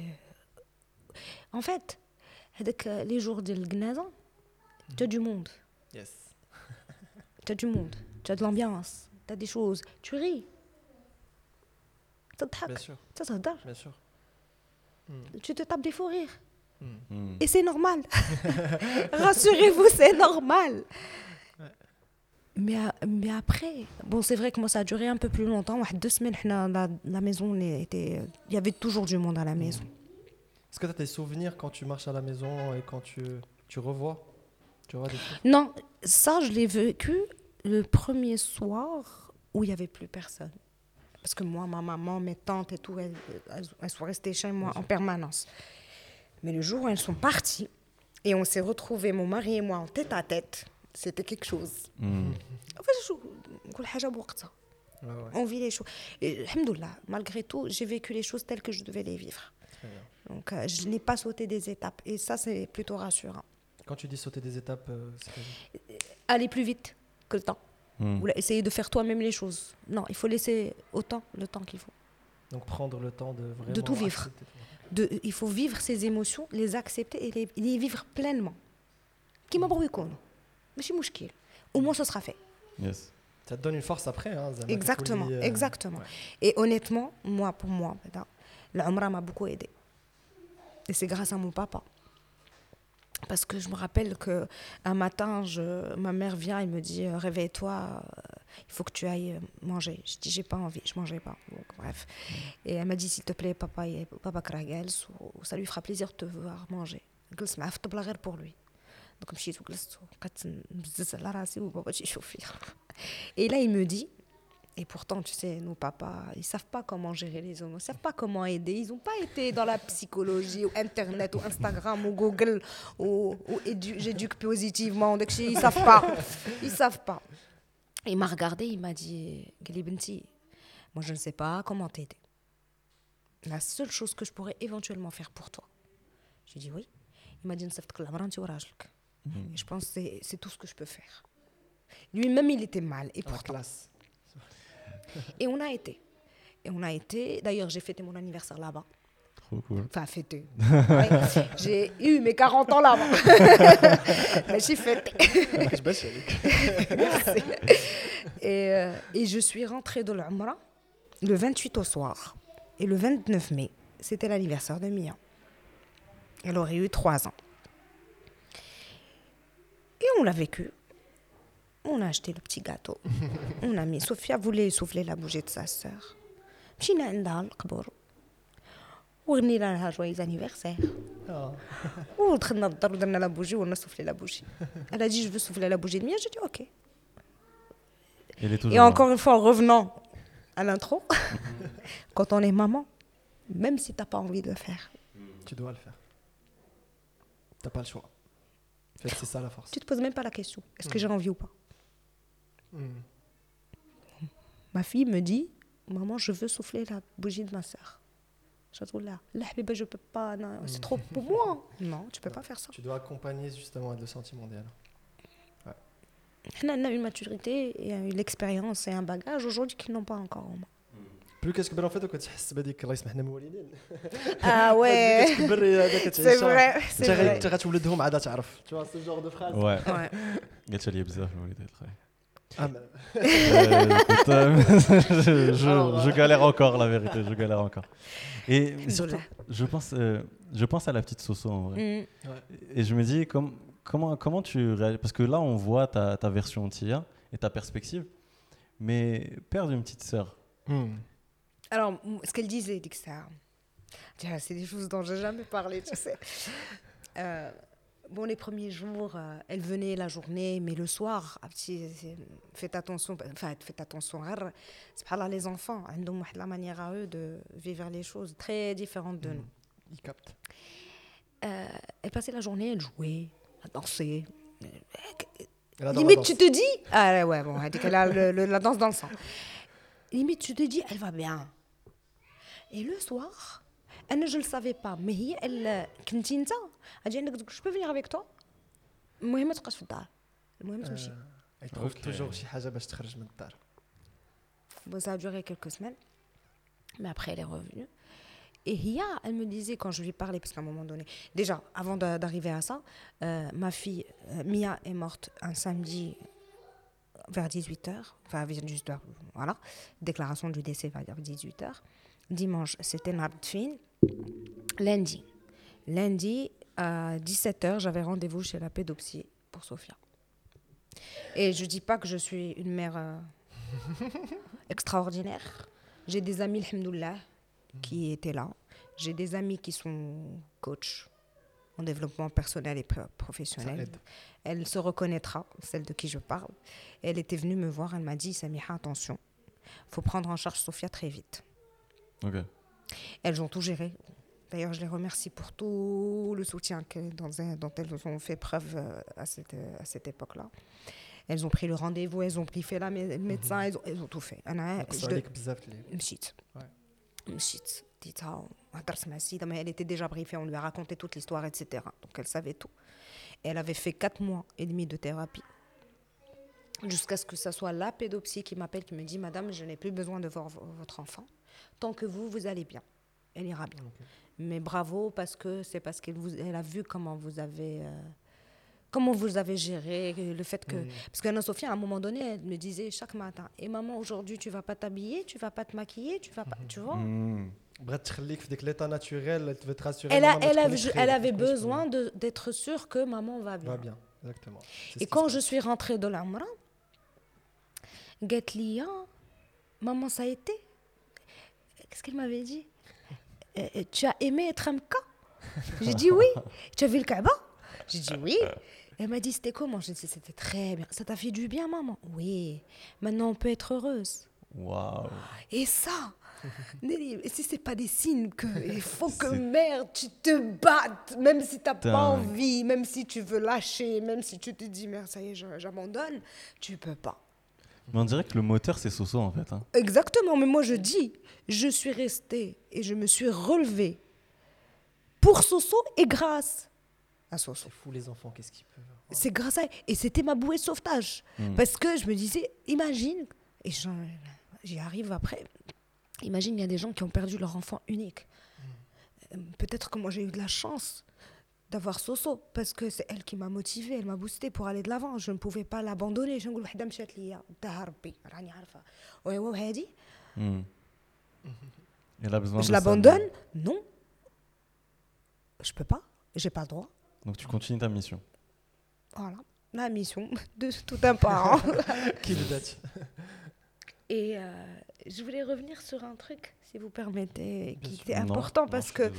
En fait, les jours de l'Gnazan, tu as du monde. Yes. tu as du monde. Tu as de l'ambiance. Tu as des choses. Tu ris. Bien sûr. Bien sûr. Hmm. Tu te tapes des faux rires. Hmm. Hmm. Et c'est normal. Rassurez-vous, c'est normal. Mais, après, bon, c'est vrai que moi, ça a duré un peu plus longtemps. Deux semaines, la, maison, était, il y avait toujours du monde à la maison. Est-ce que tu as des souvenirs quand tu marches à la maison et quand tu revois? Non, ça, je l'ai vécu le premier soir où il n'y avait plus personne. Parce que moi, ma maman, mes tantes et tout, elles, elles sont restées chez moi en permanence. Mais le jour où elles sont parties, et on s'est retrouvés, mon mari et moi, en tête à tête, c'était quelque chose. Hmm. On vit les choses. Et, malgré tout, j'ai vécu les choses telles que je devais les vivre. Donc, euh, je n'ai pas sauté des étapes. Et ça, c'est plutôt rassurant. Quand tu dis sauter des étapes, euh, c'est... Euh, aller plus vite que le temps. Mmh. Ou essayer de faire toi-même les choses. Non, il faut laisser autant le temps qu'il faut. Donc prendre le temps de vraiment... De tout vivre. Il faut vivre ses émotions, les accepter et les, vivre pleinement. Qui m'a hmm. Mais je suis Au moins, ce sera fait. Ça te donne une force après. Hein, exactement, euh, exactement. Et honnêtement, moi, pour moi, l'Amra m'a beaucoup aidé. Et c'est grâce à mon papa. Parce que je me rappelle que un matin, je, ma mère vient et me dit euh, réveille-toi, euh, il faut que tu ailles euh, manger. Je dis j'ai pas envie, je mangeais pas. Donc bref. Et elle m'a dit s'il te plaît, papa, il- papa Kragels, ou- ça lui fera plaisir de te voir manger. جلس معاه في الطبلة غير pour lui. Donc مشيت وجلست وبقيت نبزز على راسي وبابا تيشوف فيا. Et là, il me dit, et pourtant, tu sais, nos papas, ils savent pas comment gérer les hommes, ils savent pas comment aider. Ils n'ont pas été dans la psychologie, ou Internet, ou Instagram, ou Google, ou, ou j'éduque positivement. Donc, ils savent pas. Ils savent pas. Il m'a regardé, il m'a dit, Galibenti, moi je ne sais pas comment t'aider. La seule chose que je pourrais éventuellement faire pour toi. Je lui ai dit oui. Il m'a dit, mhm. je pense que c'est tout ce que je peux faire. Lui-même, il était mal. Et pourtant, classe et on a été. Et on a été. D'ailleurs, j'ai fêté mon anniversaire là-bas. Trop cool. Enfin, fêté. Ouais. j'ai eu mes 40 ans là-bas. Mais j'ai fêté. Yannick. Merci. Et, euh, et je suis rentrée de l'Umrah le 28 au soir. Et le 29 mai, c'était l'anniversaire de Mia. Elle aurait eu 3 ans. Et on l'a vécu. On a acheté le petit gâteau. on a mis. Sophia voulait souffler la bougie de sa sœur. مشينا عندها القبر وغنينا لها جويز انيفرسير Ah. ودخلنا الدار ودرنا لا بوجي ونا سوفلي لا بوجي elle a dit je veux souffler la bougie de Mia j'ai dit ok Il est toujours Et là. encore une fois, en revenant à l'intro, quand on est maman, même si t'as pas envie de le faire, Tu dois le faire. T'as pas le choix. En fait, c'est ça la force. Tu te poses même pas la question est-ce que j'ai envie ou pas Hmm. Ma fille me dit Maman, je veux souffler la bougie de ma soeur. Je dis là, là, bébé, je peux pas, non, c'est trop pour moi. Non, tu peux pas faire ça. Tu dois accompagner justement le sentiment d'elle. On a une maturité et une expérience et un bagage aujourd'hui qu'ils n'ont pas encore. en moi. Plus كتكبر en fait وكتحس بهذيك الله يسمح لنا الوالدين Ah ouais, كتكبر هذاك c'est كتعيشها vrai, c'est انت غير- vrai. انت غتولدهم عاد تعرف tu vois ce genre de phrase Ouais. Ouais. قالت لي بزاف الوالدات الخاي. ah, Euh, écoute, euh, je, je- Alors, je euh, galère encore, la vérité, je galère encore. Et surtout, je pense, euh, je pense à la petite Soso en vrai. Mm. Et je me dis, comme, comment, comment tu réagis? Parce que là, on voit ta, ta version Tia et ta perspective, mais perdre une petite sœur. Hmm. Alors, ce qu'elle disait, Dixar, c'est des choses dont j'ai jamais parlé, tu sais. Bon, les premiers jours, euh, elle venait la journée, mais le soir, ah, faites attention, enfin, faites attention. rrr, Subhanallah, les enfants, ils ont la manière à eux de vivre les choses très différentes de nous. il capte Euh, elle passait la journée, elle jouait, elle dansait. Limite, tu te dis. Ah ouais, ouais, bon, elle dit qu'elle a le- le- la danse dans le sang. Limite, tu te dis, elle va bien. Et le soir, elle, je ne le savais pas, mais هي, elle, كنتي انت elle dit عندك je peux venir avec toi المهم ما تبقاش في الدار المهم تمشي Elle trouve Ok. toujours شي حاجه باش تخرج من الدار Bon, ça a duré quelques semaines, mais après elle est revenue. Et Hia, elle me disait quand je lui parlais, parce qu'à un moment donné, déjà avant d'a- d'arriver à ça, euh, ma fille euh, Mia est morte un samedi vers 18h, enfin vers 18h, voilà, déclaration du décès vers 18h. Dimanche, c'était Nabtfin. Lundi, lundi à 17h, j'avais rendez-vous chez la pédopsie pour Sophia. Et je dis pas que je suis une mère euh, extraordinaire. J'ai des amis, alhamdoulilah, qui étaient là. J'ai des amis qui sont coachs en développement personnel et professionnel. Elle se reconnaîtra, celle de qui je parle. Elle était venue me voir, elle m'a dit, Samiha, attention, faut prendre en charge Sophia très vite. Ok. Elles ont tout géré. D'ailleurs, je les remercie pour tout le soutien que, dont, elles ont fait preuve euh, à cette, à cette époque-là. Elles ont pris le rendez-vous, elles ont pris fait la mé médecin, elles, ont, elles, ont, tout fait. Ah, elle était déjà briefée, on lui a raconté toute l'histoire, etc. Donc elle savait tout. Elle avait fait 4 mois et demi de thérapie jusqu'à ce que ce soit la pédopsie qui m'appelle, qui me dit Madame, je n'ai plus besoin de voir votre enfant. Tant que vous, vous allez bien. Elle ira bien. Mais bravo parce que c'est parce qu'elle a vu comment vous avez. Euh, comment vous avez géré le fait que. Parce qu'Anna Sophia, à un moment donné, elle me disait chaque matin Et maman, aujourd'hui, tu vas pas t'habiller, tu vas pas te maquiller, tu vas pas. Tu vois? Mmh. l'état naturel, elle te rassurer. Elle, elle, a, elle avait besoin d'être sûre que maman va bien. Va bien, exactement. Et quand je suis rentrée de l'Amra, Gatlia, maman, ça a été Qu'est-ce qu'elle m'avait dit? Euh, euh, Tu as aimé être Amka J'ai dit oui. Tu as vu le Kaaba J'ai dit oui. Elle m'a dit c'était comment? J'ai dit c'était très bien. Ça t'a fait du bien, maman? Oui. Maintenant, on peut être heureuse. Waouh. Et ça, si c'est pas des signes que il faut que merde, tu te battes, même si t'as pas envie, même si tu veux lâcher, même si tu te dis merde, ça y est, j'abandonne, tu peux pas. Mais on dirait que le moteur, c'est Soso en fait. hein. Exactement, mais moi je dis, je suis restée et je me suis relevée pour Soso et grâce à Soso. c'est fou les enfants qu'est-ce qu'ils peuvent C'est grâce à Et c'était ma bouée de sauvetage. Parce que je me disais, imagine, et j'y arrive après, imagine, il y a des gens qui ont perdu leur enfant unique. Euh, Peut-être que moi j'ai eu de la chance d'avoir Soso, parce que c'est elle qui m'a motivée, elle m'a boostée pour aller de l'avant. Je ne pouvais pas l'abandonner. Je نقول وحدة مشات ليا وداها ربي راني عارفة وهو هادي Hmm. Elle a besoin de je ça, l'abandonne Non. Je peux pas. J'ai pas le droit. mais- Donc tu continues ta mission. Voilà. La mission de tout un parent. qui le date Et euh, je voulais revenir sur un truc, si vous permettez, qui était important non, parce que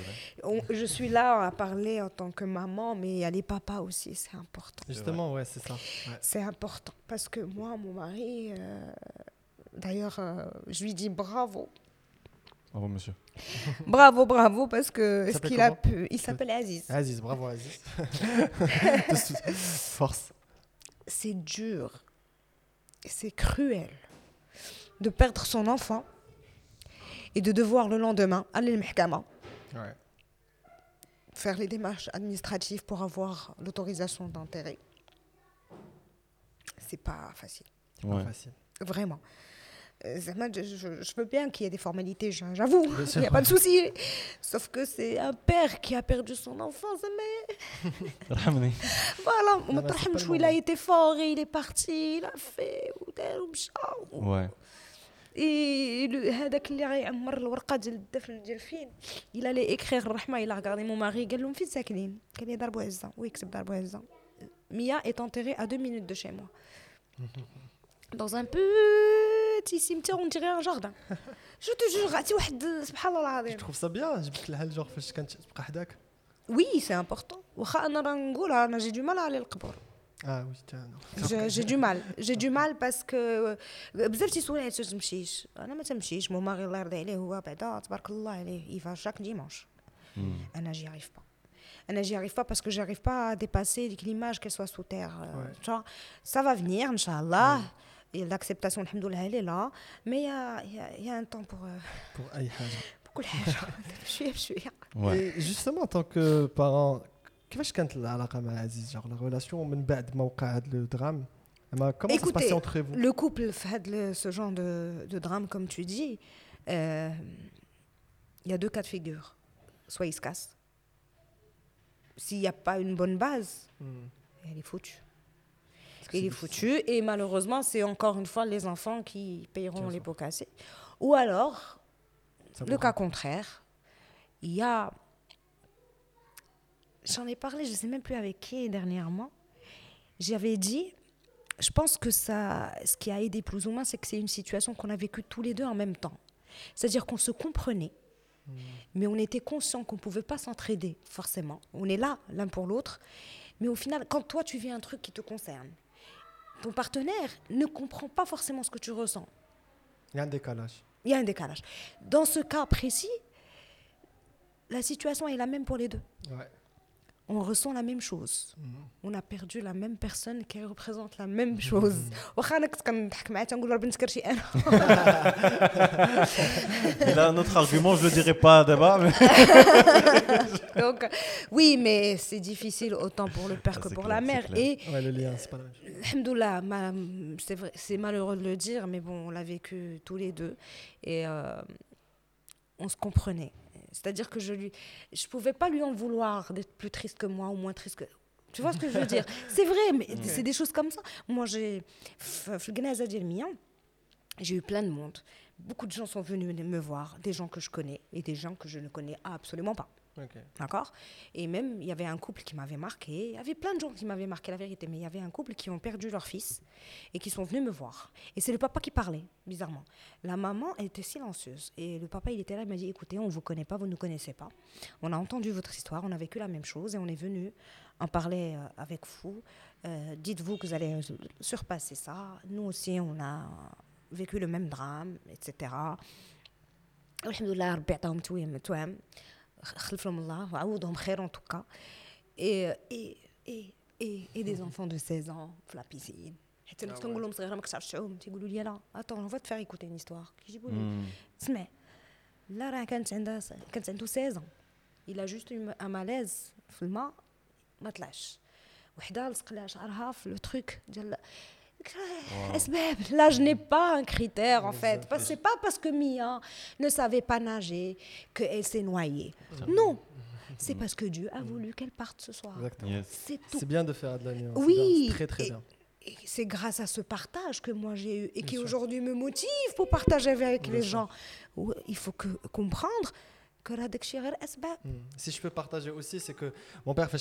on- je suis là à parler en tant que maman, mais il y a les papas aussi, c'est important. justement ouais c'est ça Ouais. C'est important parce que moi, mon mari, euh, d'ailleurs, euh, je lui dis bravo Bravo, monsieur. Bravo, bravo, parce que Il ce qu'il a pu. Il s'appelle Aziz. Aziz, bravo Aziz. Force. C'est dur. C'est cruel de perdre son enfant et de devoir le lendemain aller le ouais. faire les démarches administratives pour avoir l'autorisation d'enterrer. C'est pas facile. Ouais. Pas facile. Vraiment. Euh, je, veux bien qu'il y ait des formalités, j'avoue, il n'y a pas de souci. Sauf que c'est un père qui a perdu son enfant, mais. voilà, non, mais il a été fort et il est parti, il a fait. Ouais. إي هذاك اللي غيعمر الورقة ديال الدفن ديال الفيل إلا لي إكريغ الرحمة إلا غادي مو ماغي. قال لهم فين ساكنين؟ كان يضربو عزه ويكتب ضربوا عزه ميا اي انتيري ا دو مينوت دو شي موا دون ان petit سيمتير اون تيغي ان جاردان جو تو جور عطي واحد سبحان الله العظيم تخوف سا بيان جبت لها الجور فاش كانت تبقى حداك وي سي امبورطون واخا أنا راه نقولها أنا جي دو مال على القبور اه وي تا J'ai j'ai du mal j'ai du mal parce que بزاف تيسولوني علاش تمشيش انا ما تمشيش مو ماري الله يرضي عليه هو بعدا تبارك الله عليه يفا chaque dimanche Hmm. انا j'y arrive pas انا j'y arrive pas parce que j'arrive pas à dépasser l'image qu'elle soit sous terre euh, Ouais. tu vois ça va venir inchallah et l'acceptation alhamdoulilah elle est là mais il y a, il y, a, il y a un temps pour euh, pour اي حاجه. pour كل حاجه بشويه بشويه Ouais. Et justement, en tant que parent, كيفاش كانت العلاقه مع عزيز genre la relation من بعد ما وقع هذا le drame اما comment ça se Écoutez, passait entre vous Le couple fait le- ce genre de, de drame, comme tu dis, euh, il y a deux cas de figure. Soit il se casse. S'il n'y a pas une bonne base, Hmm. elle est foutue. Parce que Il c'est est foutu. Et malheureusement, c'est encore une fois les enfants qui payeront Bien les sûr. pots cassés. Ou alors, difficile. Ça le vous- cas contraire, il y a. J'en ai parlé, je ne sais même plus avec qui dernièrement. J'avais dit, je pense que ça, ce qui a aidé plus ou moins, c'est que c'est une situation qu'on a vécue tous les deux en même temps. C'est-à-dire qu'on se comprenait, mais on était conscient qu'on ne pouvait pas s'entraider, forcément. On est là, l'un pour l'autre. Mais au final, quand toi, tu vis un truc qui te concerne, ton partenaire ne comprend pas forcément ce que tu ressens. Il y a un décalage. Il y a un décalage. Dans ce cas précis, la situation est la même pour les deux. Ouais On ressent la même chose. Mhm. On a perdu la même personne qui représente la même chose. واخا انا كنت كنضحك معاه تنقول له ربي نسكرشي انا Il a un autre argument, je le dirai pas d'abord, mais Donc, oui, mais c'est difficile autant pour le père Ah, que c'est pour clair, la c'est mère. clair. Et Ouais, le lien, c'est pas la même chose. Alhamdoulilah, ma- c'est vrai, c'est malheureux de le dire, mais bon, on l'a vécu tous les deux et euh, on se comprenait. C'est-à-dire que je lui, je pouvais pas lui en vouloir d'être plus triste que moi ou moins triste que. Tu vois ce que je veux dire? C'est vrai, mais c'est des choses comme ça. Moi, j'ai. J'ai eu plein de monde. Beaucoup de gens sont venus me voir, des gens que je connais et des gens que je ne connais absolument pas. D'accord? Et même, il y avait un couple qui m'avait marqué. Il y avait plein de gens qui m'avaient marqué la vérité, mais il y avait un couple qui ont perdu leur fils et qui sont venus me voir. Et c'est le papa qui parlait, bizarrement. La maman, elle était silencieuse. Et le papa, il était là, il m'a dit écoutez, on ne vous connaît pas, vous ne nous connaissez pas. On a entendu votre histoire, on a vécu la même chose et on est venu en parler euh, avec vous. Euh, Dites-vous que vous allez surpasser ça. Nous aussi, on a vécu le même drame, etc. Alhamdoulilah, Rabbi عطاهم توام توام خلف لهم الله وعوضهم خير en tout cas et et et et, et des enfants de 16 ans في la piscine حتى انا كنت كنقول لهم صغيره ما كتعرفش تعوم تيقولوا لي لا attends on va te faire écouter une histoire كيجيبوا لي Hmm. اسمع لا راه كانت عندها كانت عنده 16 ans il a juste eu un malaise في الماء ما طلعش وحده لصق لها شعرها في لو تروك ديال Là, je n'ai pas un critère, en fait. Parce c'est pas parce que Mia ne savait pas nager qu'elle s'est noyée. Non, mhm. c'est parce que Dieu a voulu qu'elle parte ce soir. C'est bien de faire de la. Oui. Très, très bien. C'est grâce à ce partage que moi j'ai eu et qui aujourd'hui me motive pour partager avec les gens. Il faut que, comprendre Hmm. Si je peux partager aussi, c'est que mon père fait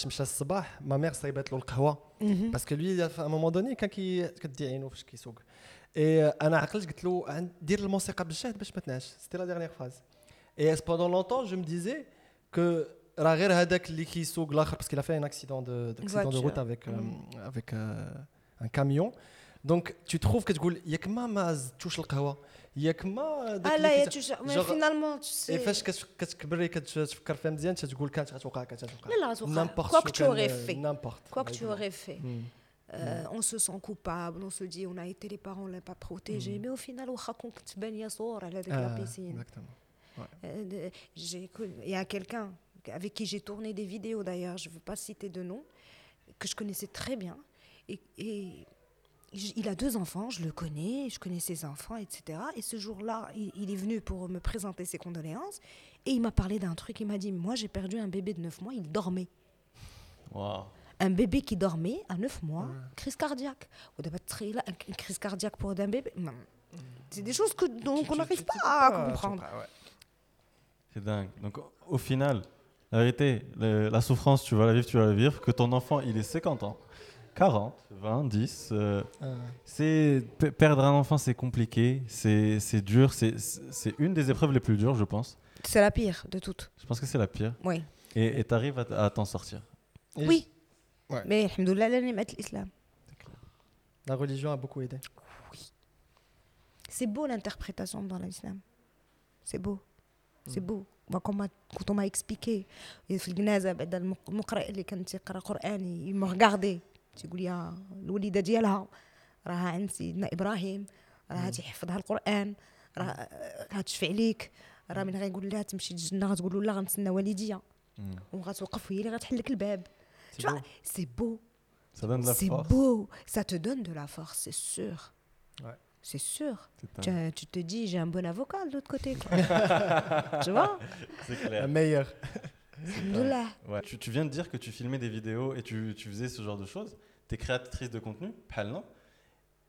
ma mère le Parce que lui, à un moment donné, quand il Et euh, hein, C'était la dernière phrase. Et euh, pendant longtemps, je me disais que parce qu'il a fait un accident de, route avec, euh, un camion. Donc tu trouves que tu touches le ياك ما داك Ah اللي là, كت- tu sais, mais genre- finalement, tu sais. اي فاش كت- كتكبري كتفكر فيها مزيان تتقول كانت غتوقع كانت غتوقع لا لا غتوقع. N'importe Quoi شو que tu كان- aurais fait. n'importe. Quoi que tu Ouais, aurais fait. Mm. Euh, on se sent coupable, on se dit on a été les parents, on l'a pas protégé, mais au final, واخا كون كنت بانيه صور على ديك لا Ah, piscine. exactement. Euh, de- j'ai connu- Il y a quelqu'un avec qui j'ai tourné des vidéos d'ailleurs, je ne veux pas citer de nom, que je connaissais très bien. Et, et j- il a deux enfants, je le connais, je connais ses enfants, etc. Et ce jour-là, il, est venu pour me présenter ses condoléances et il m'a parlé d'un truc. Il m'a dit Moi, j'ai perdu un bébé de 9 mois, il dormait. Un bébé qui dormait à 9 mois, crise cardiaque. Une crise cardiaque pour un bébé. C'est des choses que, dont on n'arrive pas, à comprendre. C'est dingue. Donc, au final, la vérité, la souffrance, tu vas la vivre, tu vas la vivre. Que ton enfant, il ait 50 ans. 40, 20, 10. C'est perdre un enfant, c'est compliqué, c'est dur, c'est une des épreuves les plus dures, je pense. C'est la pire de toutes. Je pense que c'est la pire. Oui. Et tu arrives à, t'en sortir. Oui. Ouais. Mais alhamdoulilah, l'islam. La religion a beaucoup aidé. Oui. C'est beau l'interprétation dans l'islam. C'est beau. C'est mm. beau. Quand on m'a expliqué, il ben, me regardait. تيقول لي الوليدة ديالها راها عند سيدنا إبراهيم راها تيحفظها القرآن راه غتشفع عليك راه من غيقول لها تمشي للجنة غتقول له لا غنتسنى والديا. وغتوقف هي اللي غتحل لك الباب. سي بو سي بو سا تو دون دو لا فورس سي سور سي سور تو تو دي جي ان بون افوكا avocat de تو تو Quoi. tu vois? Alhamdoulilah. Ouais. Tu, tu viens de dire que tu filmais des vidéos et tu, tu faisais ce genre de choses. Tu es créatrice de contenu, Palna.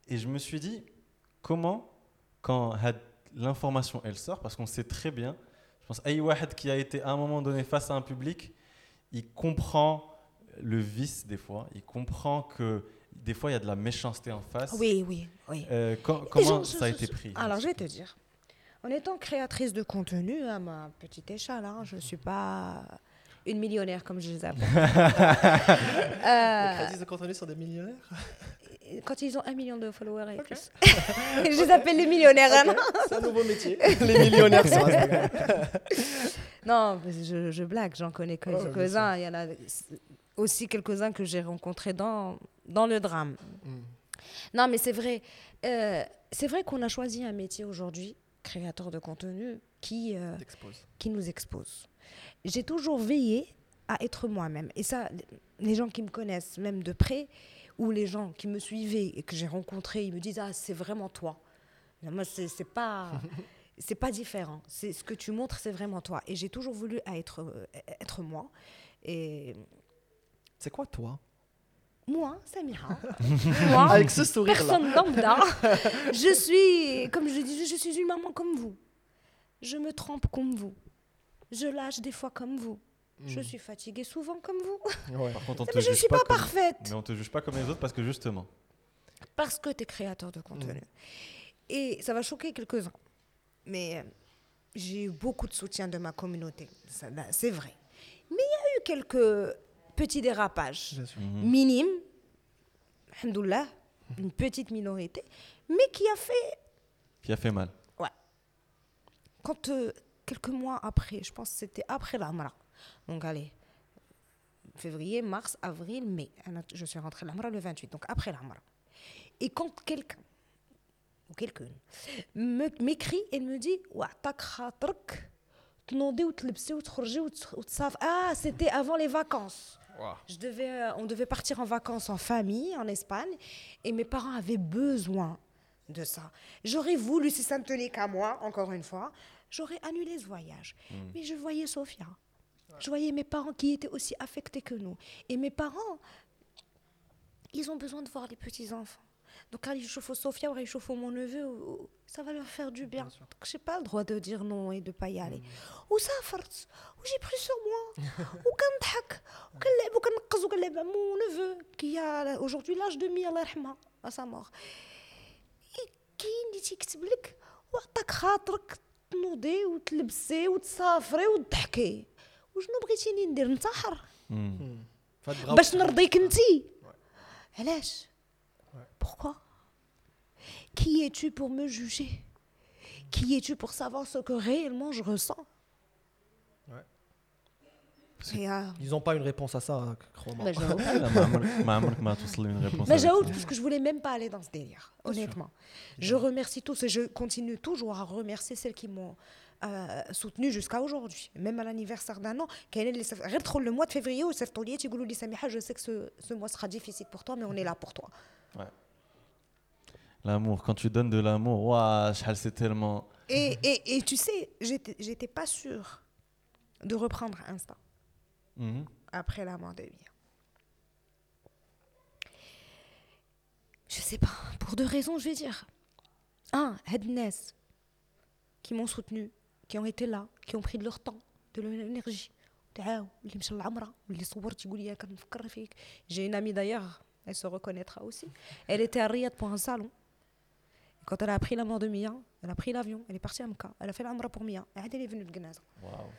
Et je me suis dit, comment, quand had- l'information elle sort, parce qu'on sait très bien, je pense, Aïe Wahed qui a été à un moment donné face à un public, il comprend le vice des fois, il comprend que des fois il y a de la méchanceté en face. oui oui oui Euh, quand- comment je- ça a je- été pris alors je vais te dire en étant créatrice de contenu à ma petite échelle hein, je ne suis pas une millionnaire comme je les appelle Euh, Les crédits de contenu sont des millionnaires? Quand ils ont un million de followers et plus je les appelle les millionnaires hein, non C'est un nouveau métier. Les millionnaires sur Instagram. Non, mais je, je blague, j'en connais ouais, quelques-uns. Il y en a aussi quelques-uns que j'ai rencontrés dans, dans le drame. Mm. Non, mais c'est vrai. euh, c'est vrai qu'on a choisi un métier aujourd'hui, créateur de contenu, qui, euh, qui nous expose. J'ai toujours veillé à être moi-même. Et ça, les gens qui me connaissent, même de près, ou les gens qui me suivaient et que j'ai rencontrés, ils me disent Ah, c'est vraiment toi. Mais Moi, c'est pas. C'est pas différent. C'est ce que tu montres, c'est vraiment toi. Et j'ai toujours voulu être, euh, être moi. Et C'est quoi toi? Moi, Samira, moi, Avec ce sourire-là. personne lambda, je suis, comme je dis, je suis une maman comme vous. Je me trompe comme vous. Je lâche des fois comme vous. Je suis fatiguée souvent comme vous. Ouais. Par contre, on te Mais je ne juge suis pas, comme- parfaite. Mais on te juge pas comme les autres parce que justement. Parce que tu es créateur de contenu. Et ça va choquer quelques-uns. Mais euh, j'ai eu beaucoup de soutien de ma communauté. C'est vrai. Mais il y a eu quelques petits dérapages Bien sûr. minimes. Alhamdoulilah, une petite minorité. Mais qui a fait Qui a fait mal. quand euh, quelques mois après, je pense que c'était après l'Amra. Donc allez, février, mars, avril, mai. Ana- Je suis rentrée l'Amra le 28, donc après l'Amra. Et quand quelqu'un ou quelqu'une me- m'écrit et me dit وعطاك خاطرك تنوضي وتلبسي وتخرجي وت- وتصاف ah c'était avant les vacances je devais, euh, on devait partir en vacances en famille en Espagne et mes parents avaient besoin de ça. J'aurais voulu, si ça ne tenait qu'à moi, encore une fois, j'aurais annulé ce voyage. Mais je voyais Sophia. Je voyais mes parents qui étaient aussi affectés que nous. Et mes parents, ils ont besoin de voir les petits-enfants. Donc quand ils chauffent Sophia ou ils chauffent mon neveu, ou- ou- ça va leur faire du bien. Donc j'ai pas le droit de dire non et de pas y aller. Ou ça, j'ai pris sur moi. وكنضحك وكنلعب وكنقز وكنلعب مع mon neveu qui a aujourd'hui l'âge de mi الله يرحمها à sa mort كاين اللي تيكتب لك وعطاك خاطرك تنوضي وتلبسي وتسافري وتضحكي وشنو بغيتيني ندير ننتحر Faut être brave. باش نرضيك انتي علاش بوركوا qui es-tu pour me juger? Qui es-tu pour savoir ce que réellement je ressens? Euh, Ils n'ont pas une réponse à ça, crois. Bah, mais j'ai parce que je voulais même pas aller dans ce délire, honnêtement. Je remercie tous et je continue toujours à remercier celles qui m'ont euh, soutenu jusqu'à aujourd'hui, même à l'anniversaire d'un an. Le mois de février, je sais que ce, mois sera difficile pour toi, mais on est là pour toi. L'amour, quand tu donnes de l'amour, waouh, c'est tellement. Et, et, et, tu sais, j'étais pas sûre de reprendre Insta mmh. après la mort de vie. Je sais pas, pour deux raisons, je vais dire. Un, Headness, qui m'ont soutenu, qui ont été là, qui ont pris de leur temps, de leur énergie. J'ai une amie d'ailleurs, elle se reconnaîtra aussi. Elle était à Riyad pour un salon. quand elle a appris la mort de Mia elle a pris l'avion elle est partie à Mecca elle a fait l'Amra pour Mia et elle est venue de Gnaza Waouh.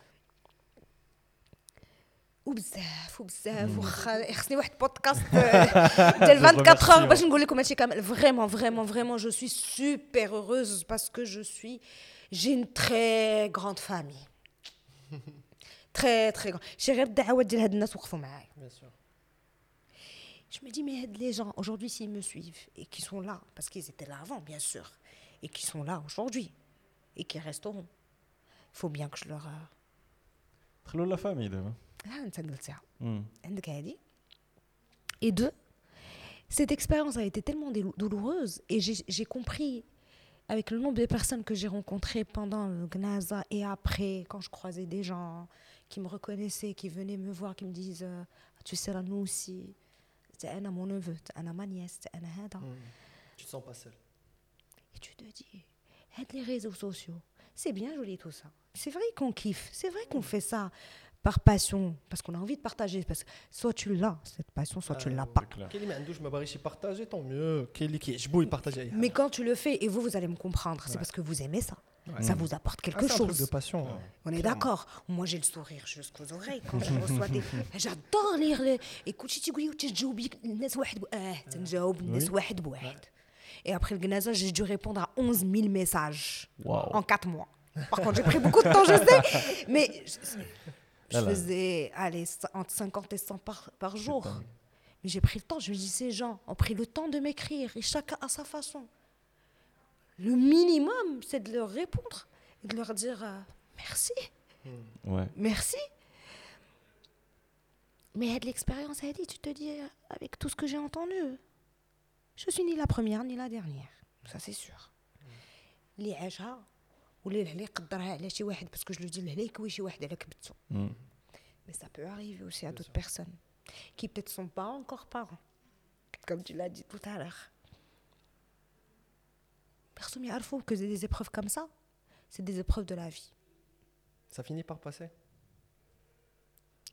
وبزاف وبزاف واخا خصني واحد بودكاست ديال 24 heures باش نقول لكم هادشي كامل vraiment vraiment vraiment je suis super heureuse parce que je suis j'ai une très grande famille très très grande شي غير الدعوات ديال هاد الناس وقفوا معايا Bien sûr. je me dis mais هاد les gens aujourd'hui s'ils me suivent et qui sont là parce qu'ils étaient là avant bien sûr et qui sont là aujourd'hui et qui resteront il faut bien que je leur euh, دخلوا لا فامي دابا. ah انت قلتها مم. عندك هادي. Et deux, cette expérience a été tellement délou- douloureuse et j'ai j'ai compris avec le nombre de personnes que j'ai rencontrées pendant le Gnaza et après, quand je croisais des gens qui me reconnaissaient, qui venaient me voir, qui me disent euh, Tu sais, là, nous aussi, c'est Anna, mon neveu, c'est Anna, ma nièce, c'est Anna, Hada. Tu te sens pas seul. Et tu te dis, aide les réseaux sociaux, c'est bien joli tout ça. C'est vrai qu'on kiffe, c'est vrai qu'on fait ça par passion, parce qu'on a envie de partager. Parce que soit tu l'as, cette passion, soit tu Ah, l'as oui, pas. C'est clair. كاين اللي ما عندوش ما باغيش يبارطاجي طون ميو كاين اللي كيعجبو يبارطاجي اي Mais quand tu le fais, et vous, vous allez me comprendre, c'est Ouais. parce que vous aimez ça. Ça mm. vous apporte quelque ah, chose. Un truc de passion. Hein. On est d'accord. Moi, j'ai le sourire jusqu'aux oreilles quand je reçois des. J'adore lire les. Écoute, tu dis que tu eh, eh. et après le Gnaza, j'ai dû répondre à 11 000 messages en 4 mois. Par contre, j'ai pris beaucoup de temps, je sais, mais je, ah faisais allez, entre 50 et 100 par, par jour. Mais j'ai pris le temps, je me dis, ces gens ont pris le temps de m'écrire et chacun à sa façon Le minimum, c'est de leur répondre et de leur dire euh, merci, Ouais. merci. Mais de l'expérience, elle dit, tu te dis, euh, avec tout ce que j'ai entendu, je suis ni la première ni la dernière. Ça, c'est sûr. اللي عاشها واللي الهلا يقدرها على شي واحد باسكو جو دي الهلا يكوي شي واحد على كبتو مم. mais ça peut arriver aussi à d'autres personnes qui peut-être sont pas encore parents, comme tu l'as dit tout à l'heure. Personne ne que des épreuves comme ça, c'est des épreuves de la vie. Ça finit par passer?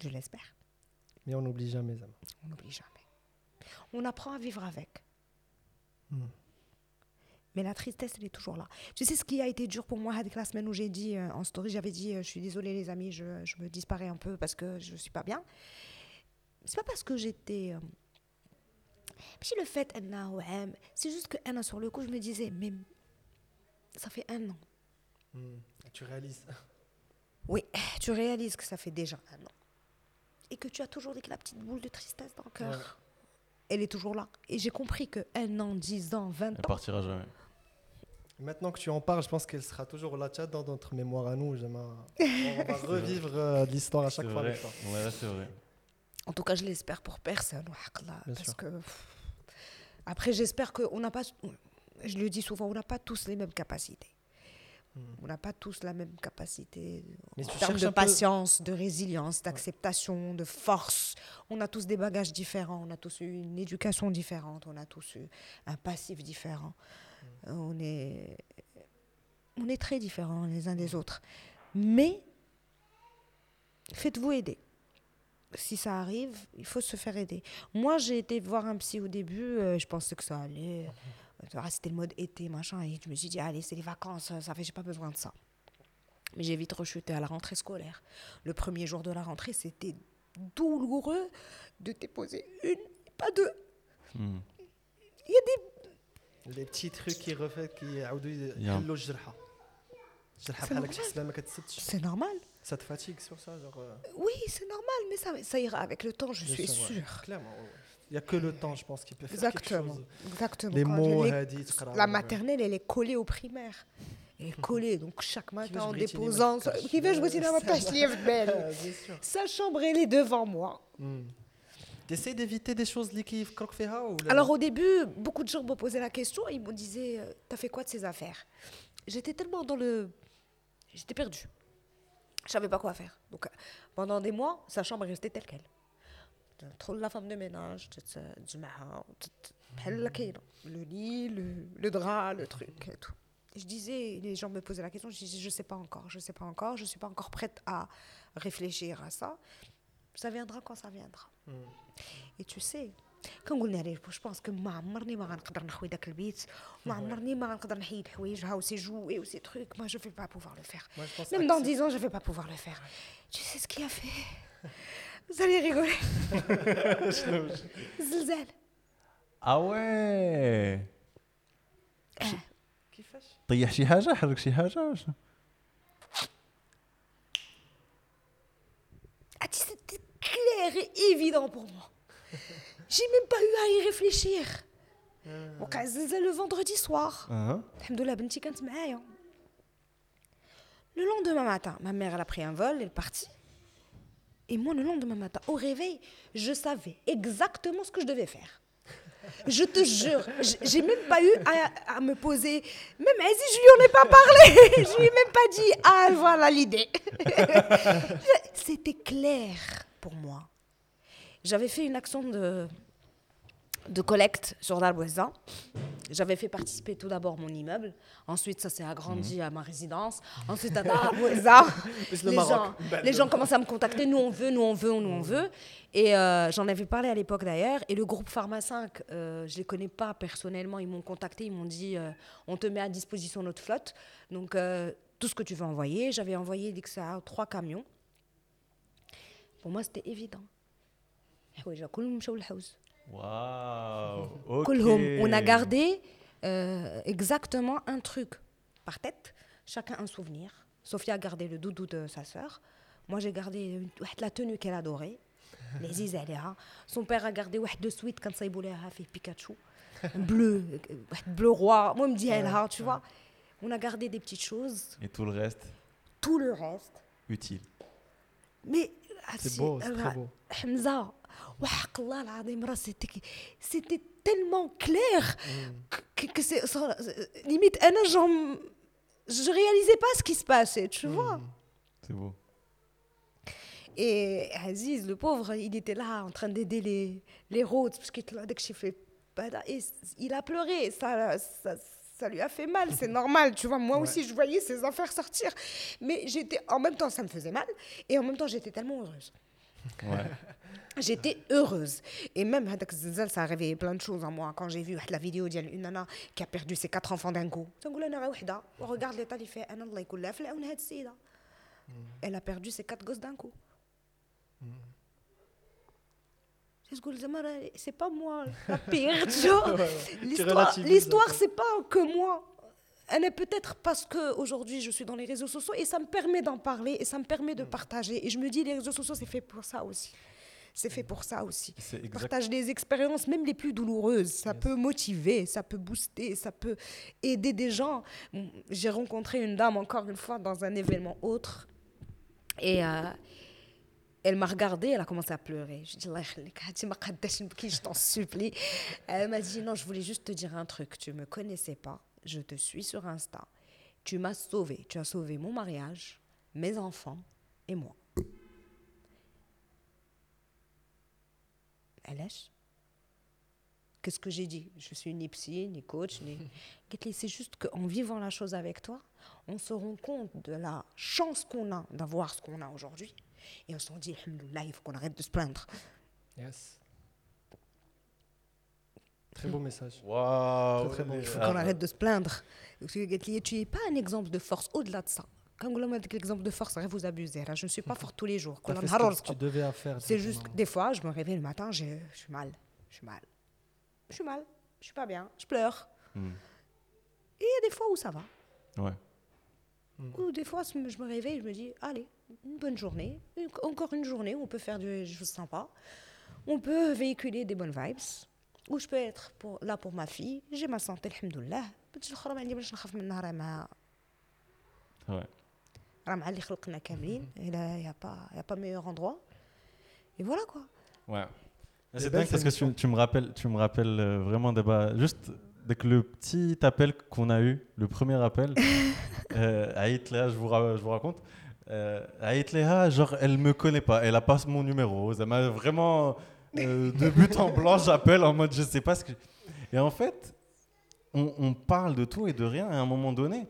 Je l'espère. Mais on n'oublie jamais, Zama. On n'oublie jamais. On apprend à vivre avec. Hmm. Mais la tristesse, elle est toujours là. Tu sais ce qui a été dur pour moi avec la semaine où j'ai dit euh, en story, j'avais dit, euh, je suis désolée les amis, je, je, me disparais un peu parce que je ne suis pas bien. C'est pas parce que j'étais... Euh, puis le fait Anna, ouais, c'est juste que Anna sur le coup, je me disais mais ça fait un an. Tu réalises. Oui, tu réalises que ça fait déjà un an. Et que tu as toujours la petite boule de tristesse dans le cœur. Ouais. Elle est toujours là. Et j'ai compris que un an, 10 ans, 20 Elle ans, partira jamais. Maintenant que tu en parles, je pense qu'elle sera toujours là, tchat, dans notre mémoire à nous. On va revivre euh, l'histoire à chaque fois vrai. avec toi. Ouais, là, c'est vrai. En tout cas, je l'espère pour personne. Parce sûr. que. Après, j'espère qu'on n'a pas. Je le dis souvent, on n'a pas tous les mêmes capacités. On n'a pas tous la même capacité Hmm. Mais en termes de peu- patience, de résilience, d'acceptation, de force. On a tous des bagages différents, on a tous eu une éducation différente, on a tous eu un passif différent. Hmm. On est, on est très différents les uns des autres. Mais faites-vous aider Si ça arrive, il faut se faire aider. Moi, j'ai été voir un psy au début, euh, je pensais que ça allait. euh, C'était le mode été, machin, et je me suis dit, allez, c'est les vacances, ça fait, j'ai pas besoin de ça. Mais j'ai vite rechuté à la rentrée scolaire. Le premier jour de la rentrée, c'était douloureux de déposer une, pas deux. Hmm. Il y a des. لي بتي تروك كي غوفيت كيعاودوا يا. يحلوا الجرحه الجرحه سي بحال هكا نورمال. تحس بها ما كتسدش C'est normal. ça te fatigue sur ça. Euh oui, c'est normal, mais ça, ira avec le temps, je suis sûre. Il n'y a que le temps, je pense, qui peut faire exactement, quelque chose. Exactement. Les mots, les, hadith, la maternelle, elle est collée au primaire. Elle est mhm. collée, donc chaque matin en déposant. Qui veut jouer dans ma page belle Sa chambre, elle est devant moi. Mm. T'essayes d'éviter des choses qui ou Alors au début, beaucoup de gens me posaient la question ils me disaient euh, T'as fait quoi de ces affaires? J'étais tellement dans le. J'étais perdue. Je savais pas quoi faire. Donc, euh, pendant des mois, sa chambre est restée telle qu'elle. Euh, trop de la femme de ménage, du maha, hmm. le lit, le, drap, le truc et tout. Je disais, les gens me posaient la question, je disais, je sais pas encore, je sais pas encore, je suis pas encore prête à réfléchir à ça. Ça viendra quand ça viendra. Hmm. Et tu sais, كنقول عليه جو بونس كو ما عمرني ما غنقدر نخوي داك البيت ما عمرني ما غنقدر نحيد حوايجها وسي جوي وسي تروك moi je vais pas pouvoir le faire Moi, je pense même dans accepter- 10 ans je vais pas pouvoir le faire tu sais ce qu'il a fait vous allez rigoler زلزال Ah ouais كيفاش طيح شي حاجه حرك شي حاجه واش Ah, tu sais, c'était clair et évident pour moi j'ai même pas eu à y réfléchir وقع الزلزال le vendredi soir اه الحمد لله بنتي كانت معايا Le lendemain matin, ma mère elle a pris un vol, elle est partie. Et moi, le lendemain matin, au réveil, je savais exactement ce que je devais faire. Je te jure, j- j'ai même pas eu à, à me poser. Même Aziz, je lui en ai pas parlé. je lui ai même pas dit Ah, voilà l'idée. C'était clair pour moi. J'avais fait une action de, de collecte sur l'Alboisin. J'avais fait participer tout d'abord mon immeuble. Ensuite, ça s'est agrandi à ma résidence. Ensuite, à Darboisa. Les, gens, Belle. les gens commencent à me contacter. Nous, on veut, nous, on veut, nous, on veut. Et euh, j'en avais parlé à l'époque d'ailleurs. Et le groupe Pharma 5, euh, je ne les connais pas personnellement. Ils m'ont contacté. Ils m'ont dit euh, on te met à disposition notre flotte. Donc, tout ce que tu veux envoyer. J'avais envoyé dès que ça trois camions. Pour moi, c'était évident. حوايجها كلهم مشاو للحوز. واو اوكي كلهم. On a gardé euh, exactement un truc par tête, chacun un souvenir. Sophia a gardé le doudou de sa sœur. Moi, j'ai gardé une- واحد la tenue qu'elle adorait. Les عليها. Son père a gardé واحد de suite كان صايبوا لها فيه بيكاتشو. Un bleu, واحد bleu roi. Moi, me dit elle, tu vois. On a gardé des petites choses, et tout le reste tout le reste. utile Mais C'est beau, c'est très beau. Hamza, c'était tellement clair mm. que, que c'est limite un genre, je réalisais pas ce qui se passait tu mm. vois c'est beau et Aziz le pauvre il était là en train d'aider les les routes parce qu'il a fait il a pleuré ça, ça ça lui a fait mal, c'est normal, tu vois. Moi aussi, je voyais ses affaires sortir. Mais j'étais, en même temps, ça me faisait mal, et en même temps, j'étais tellement heureuse. Ouais. J'étais heureuse. Et même, ça a réveillé plein de choses en moi. Quand j'ai vu la vidéo d'une nana qui a perdu ses quatre enfants d'un coup, regarde l'état, il fait Elle a perdu ses quatre gosses d'un coup. C'est pas moi la pire. L'histoire, c'est pas que moi. Elle est peut-être parce que aujourd'hui je suis dans les réseaux sociaux et ça me permet d'en parler et ça me permet de partager. Et je me dis, les réseaux sociaux, c'est fait pour ça aussi. C'est fait pour ça aussi. Partage des expériences, même les plus douloureuses. Ça peut motiver, ça peut booster, ça peut aider des gens. J'ai rencontré une dame encore une fois dans un événement autre. Et. Euh, elle m'a regardée, elle a commencé à pleurer. Je dis, je t'en supplie. Elle m'a dit, non, je voulais juste te dire un truc. Tu ne me connaissais pas, je te suis sur Insta. Tu m'as sauvée. Tu as sauvé mon mariage, mes enfants et moi. علاش Qu'est-ce que j'ai dit Je suis ni psy, ni coach, ni... قلت لي, C'est juste qu'en vivant la chose avec toi, on se rend compte de la chance qu'on a d'avoir ce qu'on a aujourd'hui. Et on se dit, Alhamdoulilah, il faut qu'on arrête de se plaindre. Yes. Très beau message. waouh Très, très bon. Il faut Ah, qu'on arrête de se plaindre. قلت لي, Tu n'es pas un exemple de force au-delà de ça. Quand on dit l'exemple de force, vous abusez. Je ne suis pas forte tous les jours. C'est ce juste des fois, je me réveille le matin, je, suis mal. Je suis mal. Je suis mal. Je ne suis pas bien. Je pleure. Et il y a des fois où ça va. Ouais. Hmm. Ou des fois, je me réveille, et je me dis, allez, une bonne journée. Encore une journée où on peut faire des choses sympas. On peut véhiculer des bonnes vibes. Où je peux être là pour ma fille. J'ai ma santé, alhamdoulilah. Ouais. راه مع اللي خلقنا كاملين il y a pas y a pas meilleur endroit et voilà quoi Ouais. Des C'est belles dingue parce que tu, émissions. tu me rappelles, tu me rappelles euh, vraiment des bas- Juste avec le petit appel qu'on a eu, le premier appel, euh, à Hitler, je vous, ra- je vous raconte. Euh, à Hitler, ah, genre, elle me connaît pas, elle a pas mon numéro. Ça m'a vraiment euh, de but en blanc, j'appelle en mode je sais pas ce que. Et en fait, on, on parle de tout et de rien. Et à un moment donné,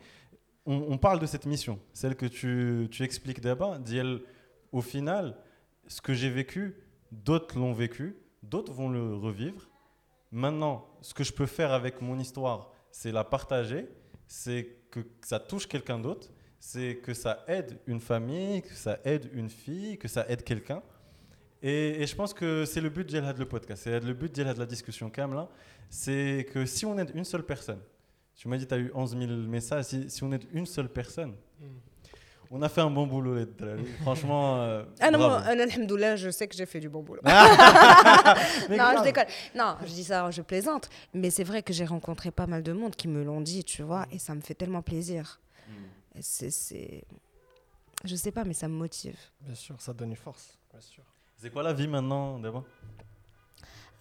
on, parle de cette mission, celle que tu, expliques d'abord. Dit elle, au final, ce que j'ai vécu, d'autres l'ont vécu, d'autres vont le revivre. Maintenant, ce que je peux faire avec mon histoire, c'est la partager, c'est que ça touche quelqu'un d'autre, c'est que ça aide une famille, que ça aide une fille, que ça aide quelqu'un. Et, je pense que c'est le but de le podcast, c'est le but de la discussion Cam là, c'est que si on aide une seule personne, tu m'as dit tu as eu 11 000 messages, si, si on aide une seule personne, on a fait un bon boulot les. Franchement, euh, ah non moi, euh, alhamdoulilah, je sais que j'ai fait du bon boulot Mais non, je déconne. Non, je dis ça, je plaisante. Mais c'est vrai que j'ai rencontré pas mal de monde qui me l'ont dit, tu vois, et ça me fait tellement plaisir. Mm. C'est, c'est... Je sais pas, mais ça me motive. Bien sûr, ça donne une force. Bien sûr. C'est quoi la vie maintenant, d'abord Ah,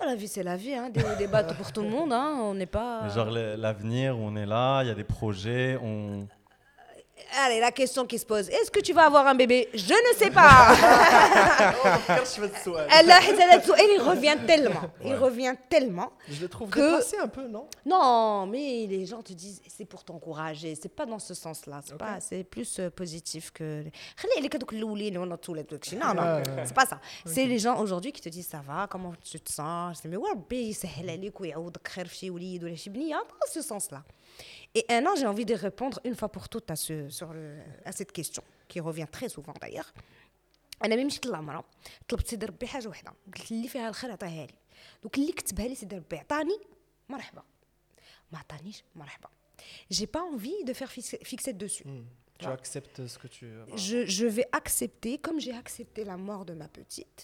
la vie, c'est la vie, hein. des bas pour tout le monde. Hein. On n'est pas. Genre l'avenir, on est là, il y a des projets, on... Allez, la question qui se pose, est-ce que tu vas avoir un bébé? Je ne sais pas. il revient tellement, il revient tellement. Je le trouve que... dépassé un peu, non? Non, mais les gens te disent, c'est pour t'encourager, c'est pas dans ce sens-là, c'est pas, c'est plus euh, positif que. Non, non, c'est pas ça. C'est les gens aujourd'hui qui te disent, ça va, comment tu te sens? C'est mais hein, dans ce sens-là. Et un an, j'ai envie de répondre une fois pour toutes à, ce, sur le, à cette question, qui revient très souvent d'ailleurs. انا ملي مشيت للعمره طلبت سيدي ربي حاجه وحده قلت اللي فيها الخير عطيها لي دوك اللي كتبها لي سيدي ربي عطاني مرحبا ما عطانيش مرحبا j'ai pas envie de faire fixer, fixer dessus Tu acceptes ce que tu. voilà. je, je vais accepter comme j'ai accepté la mort de ma petite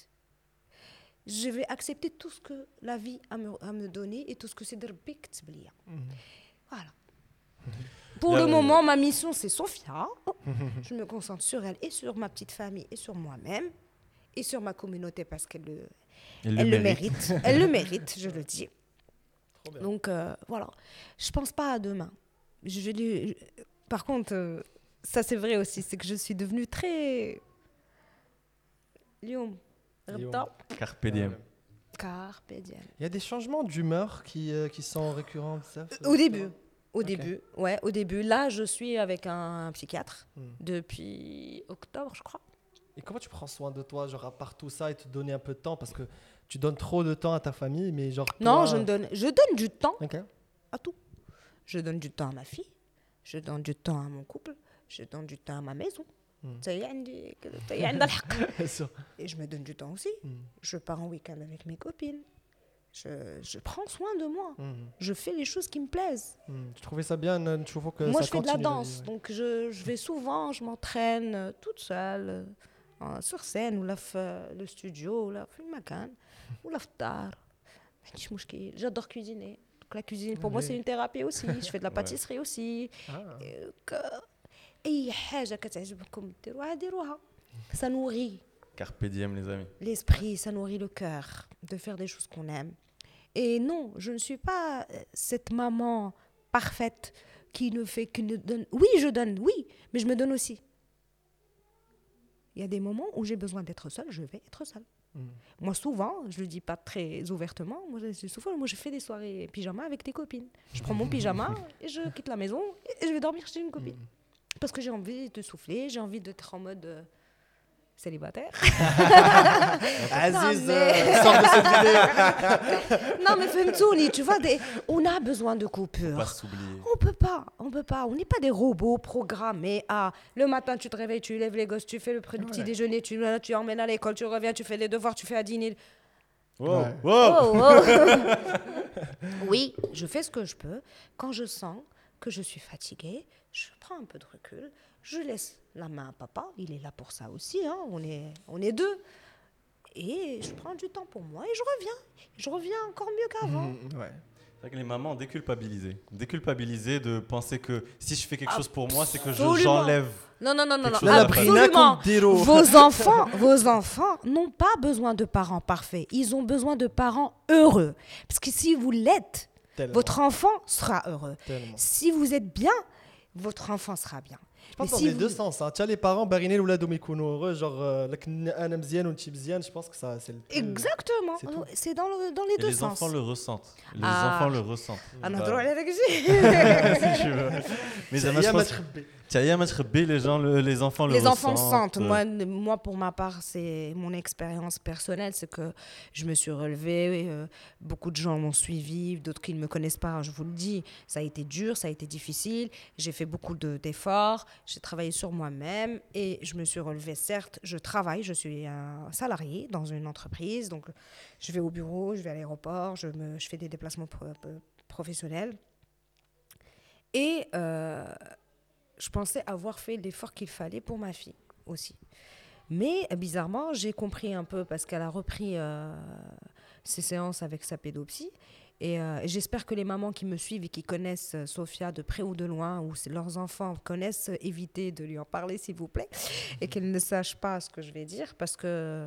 je vais accepter tout ce que la vie a me, a me donné et tout ce que سيدي ربي كتب ليا voilà pour le moment, ma mission, c'est Sophia. Je me concentre sur elle et sur ma petite famille et sur moi-même et sur ma communauté parce qu'elle le, elle le mérite. elle le mérite, je le dis. Trop bien. Donc euh, voilà, je pense pas à demain. Je, je dis- je- par contre, euh, ça c'est vrai aussi, c'est que je suis devenue très. Lyon. Lyon. Carpe diem. Ouais. Carpe diem. Il y a des changements d'humeur qui, euh, qui sont récurrents. ça, ça- Au début. Au début, ouais, au début. Là, je suis avec un psychiatre hmm. depuis octobre, je crois. Et comment tu prends soin de toi, genre à part tout ça et te donner un peu de temps? Parce que tu donnes trop de temps à ta famille, mais genre. Non, je donne, je donne du temps à tout. Je donne du temps à ma fille, je donne du temps à mon couple, je donne du temps à ma maison. Hmm. Et je me donne du temps aussi. Hmm. Je pars en week-end avec mes copines. Je, prends soin de moi. Mhm. Je fais les choses qui me plaisent. Mhm. Tu trouvais ça bien tu que Moi, je fais de la danse. Donc, je, vais souvent, je m'entraîne euh, toute seule, euh, sur scène, ou là, euh, le studio, ou là, le macan, ou là, J'adore cuisiner. Donc, la cuisine, pour moi, c'est une thérapie aussi. je fais de la pâtisserie ouais. aussi. Ah. Ça nourrit. Carpe diem, les amis. L'esprit, ça nourrit le cœur de faire des choses qu'on aime. Et non, je ne suis pas euh, cette maman parfaite qui ne fait que ne donne. Oui, je donne, oui, mais je me donne aussi. Il y a des moments où j'ai besoin d'être seule, je vais être seule. Hmm. Moi, souvent, je le dis pas très ouvertement, moi, je, souvent, moi, je fais des soirées pyjama avec des copines. Je prends mon pyjama et je quitte la maison et je vais dormir chez une copine. Parce que j'ai envie de souffler, j'ai envie d'être en mode euh, célibataire. Aziz, mais- euh, sors de cette vidéo. Non, mais Femtouni, tu vois, des... on a besoin de coupures. On peut pas, on peut pas. On n'est pas des robots programmés à le matin tu te réveilles, tu lèves les gosses, tu fais le, petit déjeuner, tu, tu emmènes à l'école, tu reviens, tu fais les devoirs, tu fais à dîner. Wow, Ouais. wow. Oh, oh. oui, je fais ce que je peux. Quand je sens que je suis fatiguée, je prends un peu de recul, je laisse la main à papa, il est là pour ça aussi, hein, on, est, on est deux. Et je prends du temps pour moi et je reviens. Je reviens encore mieux qu'avant. Mhm, ouais. C'est vrai que les mamans déculpabilisées. Déculpabilisées de penser que si je fais quelque chose pour moi, c'est que je- j'enlève. Non, non, non, non, non. la absolument. Vos enfants, vos enfants n'ont pas besoin de parents parfaits. Ils ont besoin de parents heureux. Parce que si vous l'êtes, votre enfant sera heureux. tellement. Si vous êtes bien, votre enfant sera bien. Je pense qu'on si est les parents, bariner ou la heureux, genre, euh, je pense que ça, c'est le. Exactement. C'est dans, les deux sens. Les enfants le ressentent. Les enfants le ressentent. Ah, non, bah si tu veux. Mais ça, je pense. Les gens, le- les enfants le les enfants le sentent. Moi, pour ma part, c'est mon expérience personnelle, c'est que je me suis relevée. euh, beaucoup de gens m'ont suivi, d'autres qui ne me connaissent pas. Je vous le dis, ça a été dur, ça a été difficile. J'ai fait beaucoup de- d'efforts. J'ai travaillé sur moi-même et je me suis relevée. Certes, je travaille. Je suis un salarié dans une entreprise, donc je vais au bureau, je vais à l'aéroport, je, me- je fais des déplacements pro- professionnels. Et euh, je pensais avoir fait l'effort qu'il fallait pour ma fille aussi. Mais bizarrement, j'ai compris un peu parce qu'elle a repris euh, ses séances avec sa pédopsie. Et euh, j'espère que les mamans qui me suivent et qui connaissent euh, Sophia de près ou de loin, ou leurs enfants connaissent, évitez de lui en parler s'il vous plaît, et qu'elle ne sache pas ce que je vais dire, parce que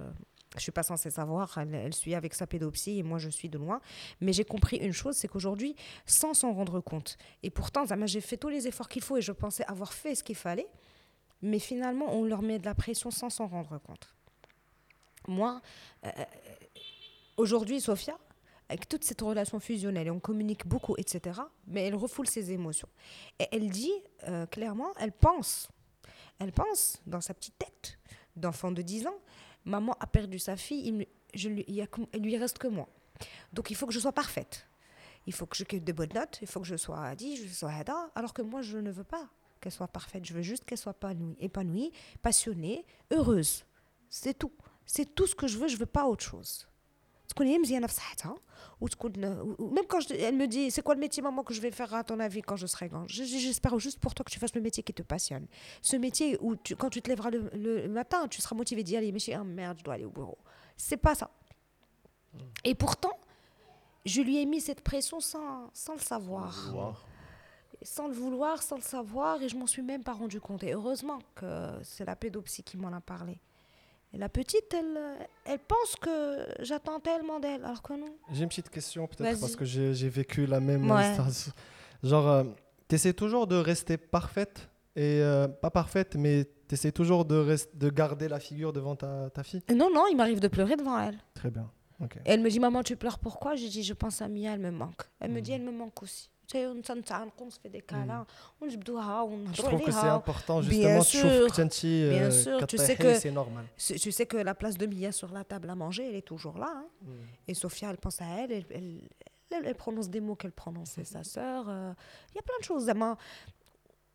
je suis pas censée savoir. Elle, suit avec sa pédopsie et moi je suis de loin. Mais j'ai compris une chose, c'est qu'aujourd'hui, sans s'en rendre compte, et pourtant, j'ai fait tous les efforts qu'il faut et je pensais avoir fait ce qu'il fallait. Mais finalement, on leur met de la pression sans s'en rendre compte. Moi, euh, aujourd'hui, Sophia, avec toute cette relation fusionnelle, et on communique beaucoup, etc., mais elle refoule ses émotions. Et elle dit euh, clairement, elle pense, elle pense dans sa petite tête d'enfant de 10 ans, maman a perdu sa fille, il, je lui, il lui reste que moi. Donc il faut que je sois parfaite. Il faut que je ait de bonnes notes, il faut que je sois 10, je sois 10, alors que moi, je ne veux pas qu'elle soit parfaite. Je veux juste qu'elle soit épanouie, épanouie, passionnée, heureuse. C'est tout. C'est tout ce que je veux, je veux pas autre chose تكون هي مزيانة في صحتها وتكون و- و- même quand je- elle me dit c'est quoi le métier maman que je vais faire à ton avis quand je serai grande Je- je- j'espère juste pour toi que tu fasses le métier qui te passionne ce métier où tu- quand tu te lèveras le, le matin tu seras motivé d'y aller mais je ah merde je dois aller au bureau c'est pas ça et pourtant je lui ai mis cette pression sans, sans le savoir sans le vouloir, sans le savoir, et je m'en suis même pas rendu compte. Et heureusement que c'est la pédopsie qui m'en a parlé. Et la petite, elle, euh, elle pense que j'attends tellement d'elle, alors que non. J'ai une petite question peut-être parce que j'ai vécu la même Ouais. histoire. Genre, tu essaies toujours de rester parfaite et euh, pas parfaite, mais tu essaies toujours de, rest- de garder la figure devant ta, ta fille? Et Non, non, il m'arrive de pleurer devant elle. Très bien. Ok. Et elle me dit, maman, tu pleures pourquoi? J'ai dit, je pense à Mia, elle me manque. Elle me dit, elle me manque aussi. Tu sais, on s'entend, on se fait des câlins, on جبدوها, on Je trouve que c'est نهضروا عليها. important Bien justement. sûr. تشوف كنتي Bien euh, sûr, tu كطيحي, sais que- c'est normal. Tu tu sais que la place de Mia sur la table à manger, elle est toujours là. hein. Mm. Et Sophia, elle pense à elle, elle, elle, elle- elle prononce des mots qu'elle prononçait sa sœur. euh, Il y a plein de choses. Zama.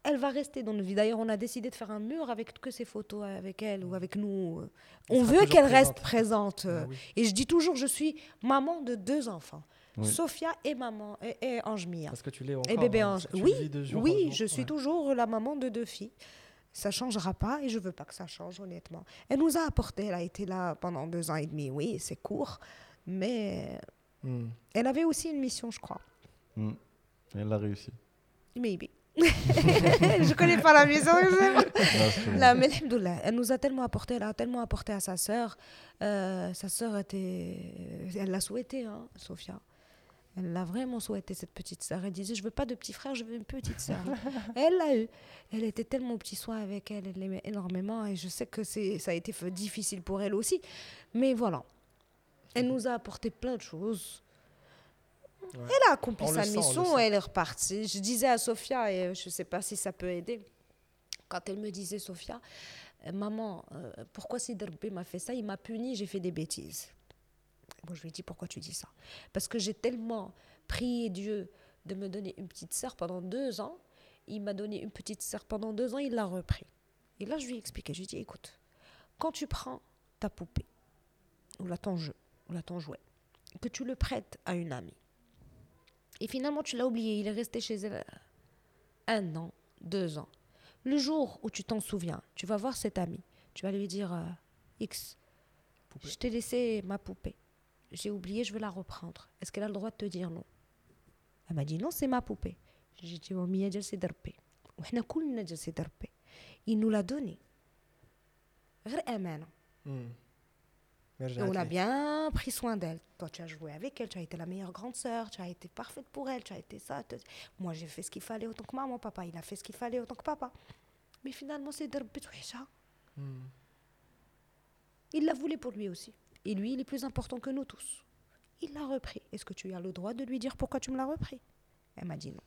Elle va rester dans nos vies. D'ailleurs, on a décidé de faire un mur avec que ses photos avec elle ou avec nous. Elle On sera veut toujours qu'elle reste présente. présente. euh. Ah oui. Et je dis toujours, je suis maman de deux enfants. Oui. Sophia et maman, et, et Ange Mia. Parce que tu l'es encore. Et bébé hein, Ange. Oui, oui, je suis Ouais. toujours la maman de deux filles. Ça changera pas et je veux pas que ça change, honnêtement. Elle nous a apporté, elle a été là pendant deux ans et demi. Oui, c'est court, mais Mm. elle avait aussi une mission, je crois. Mm. Elle a réussi. Maybe. je connais pas la mission. je sais pas. Non, c'est- Là, mais alhamdoulilah, elle nous a tellement apporté, elle a tellement apporté à sa sœur. Euh, sa sœur était, elle l'a souhaité, hein, Sophia. Elle l'a vraiment souhaité cette petite sœur. Elle disait, je veux pas de petit frère, je veux une petite sœur. Elle l'a eu. Elle était tellement au petit soin avec elle, elle l'aimait énormément. Et je sais que c'est, ça a été difficile pour elle aussi. Mais voilà, elle nous a apporté plein de choses. Ouais. Elle a accompli On sa sent, mission elle est repartie. Je disais à Sophia, et euh, je ne sais pas si ça peut aider, quand elle me disait, Sophia, euh, maman, euh, pourquoi si Derbe m'a fait ça? Il m'a puni, j'ai fait des bêtises. Bon, je lui ai dit, pourquoi tu dis ça? Parce que j'ai tellement prié Dieu de me donner une petite sœur pendant deux ans. Il m'a donné une petite sœur pendant deux ans, il l'a repris. Et là, je lui ai expliqué. Je lui ai dit, écoute, quand tu prends ta poupée, ou là ton jeu, ou là ton jouet, que tu le prêtes à une amie, Et finalement, tu l'as oublié. Il est resté chez elle un an, deux ans. Le jour où tu t'en souviens, tu vas voir cet ami. Tu vas lui dire euh, X, je t'ai laissé ma poupée j'ai oublié, je veux la reprendre. Est-ce qu'elle a le droit de te dire non? Elle m'a dit non, c'est ma poupée. J'ai dit, mamie, elle s'est dérpée. Il nous l'a donnée. Eh, on a bien pris soin d'elle. Toi, tu as joué avec elle, tu as été la meilleure grande sœur, tu as été parfaite pour elle, tu as été ça. Moi, j'ai fait ce qu'il fallait autant que maman, papa, il a fait ce qu'il fallait autant que papa. Mais finalement, c'est dérpée, ça. Il la voulu pour lui aussi. Et lui, il est plus important que nous tous. Il l'a repris. Est-ce que tu as le droit de lui dire pourquoi tu me l'as repris? Elle m'a dit non.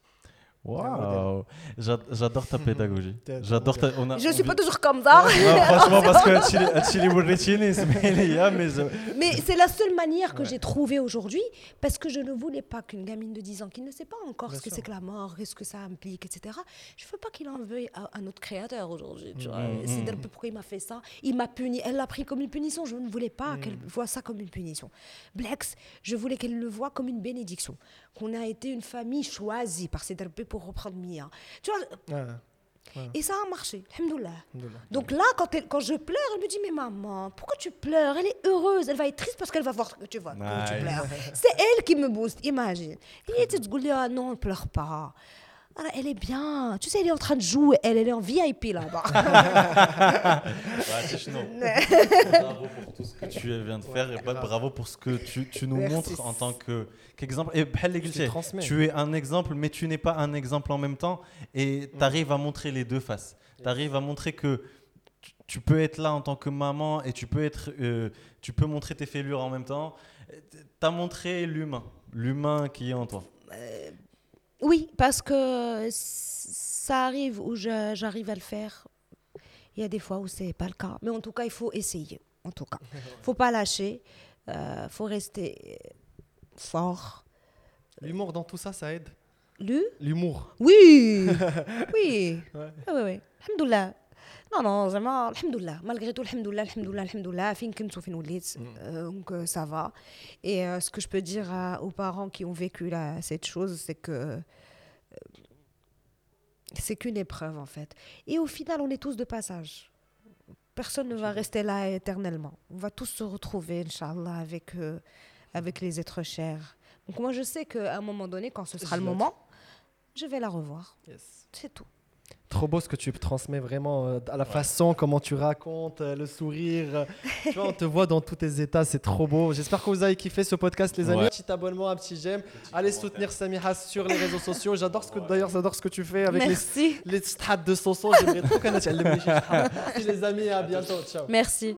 Waouh J'a- J'adore ta pédagogie. J'adore ta. on a- Je ne suis pas toujours comme ça. Non, franchement, parce que mais c'est la seule manière que j'ai trouvée aujourd'hui parce que je ne voulais pas qu'une gamine de 10 ans qui ne sait pas encore Bien ce que c'est que la mort, qu'est-ce que ça implique, etc. Je ne veux pas qu'il en veuille à, à notre créateur aujourd'hui. vois. Mm, C'est mm. dire pourquoi il m'a fait ça. Il m'a puni. Elle l'a pris comme une punition. Je ne voulais pas qu'elle voie ça comme une punition. Blex, je voulais qu'elle le voie comme une bénédiction. Qu'on a été une famille choisie par ces pour reprendre Mia. Tu vois, Ouais, et ça a marché. Alhamdoulilah. Donc là, quand, elle- quand je pleure, elle me dit Mais maman, pourquoi tu pleures? Elle est heureuse, elle va être triste parce qu'elle va voir que tu vois comment tu Nice. pleures. C'est elle qui me booste, imagine. Et tu te dis Ah non, ne pleure pas. Alors, elle est bien. Tu sais, elle est en train de jouer. Elle, elle est en VIP là-bas. Bravo pour tout ce que tu viens de faire et bravo pour ce que tu, tu nous Merci. montres en tant que- qu'exemple. et bhal li Tu es un exemple, mais tu n'es pas un exemple en même temps et tu arrives à montrer les deux faces. Tu arrives à montrer que tu- peux être là en tant que maman et tu peux, être, euh, tu peux montrer tes fêlures en même temps. Tu as montré l'humain, l'humain qui est en toi. Oui, parce que ça arrive où j'arrive à le faire. Il y a des fois où c'est pas le cas. Mais en tout cas, il faut essayer. En tout cas, faut pas lâcher. Il faut rester fort. L'humour dans tout ça, ça aide? L'humour. Oui, oui. Ouais. Oui, oui, oui. Alhamdoulilah. Non, non, vraiment, alhamdoulilah. Malgré tout, alhamdoulilah, alhamdoulilah, alhamdoulilah. Fin كنت وفين وليت. Euh, Donc, euh, ça va. Et euh, ce que je peux dire à- aux parents qui ont vécu là, cette chose, c'est que euh, c'est qu'une épreuve, en fait. Et au final, on est tous de passage. Personne ne va rester là éternellement. On va tous se retrouver, Inch'Allah, avec, euh, avec les êtres chers. Donc, moi, je sais qu'à un moment donné, quand ce sera le Je note. moment, je vais la revoir. Yes. C'est tout. Trop beau ce que tu transmets vraiment euh, à la façon comment tu racontes, euh, le sourire. euh, tu vois, on te voit dans tous tes états, c'est trop beau. J'espère que vous avez kiffé ce podcast, les amis. Ouais. Petit abonnement, un petit j'aime. Allez soutenir Samiha sur les réseaux sociaux. J'adore ce que d'ailleurs, j'adore ce que tu fais avec Merci. les les strats de Soso. J'aimerais trop connaître. Merci les amis, à bientôt. Ciao. Merci.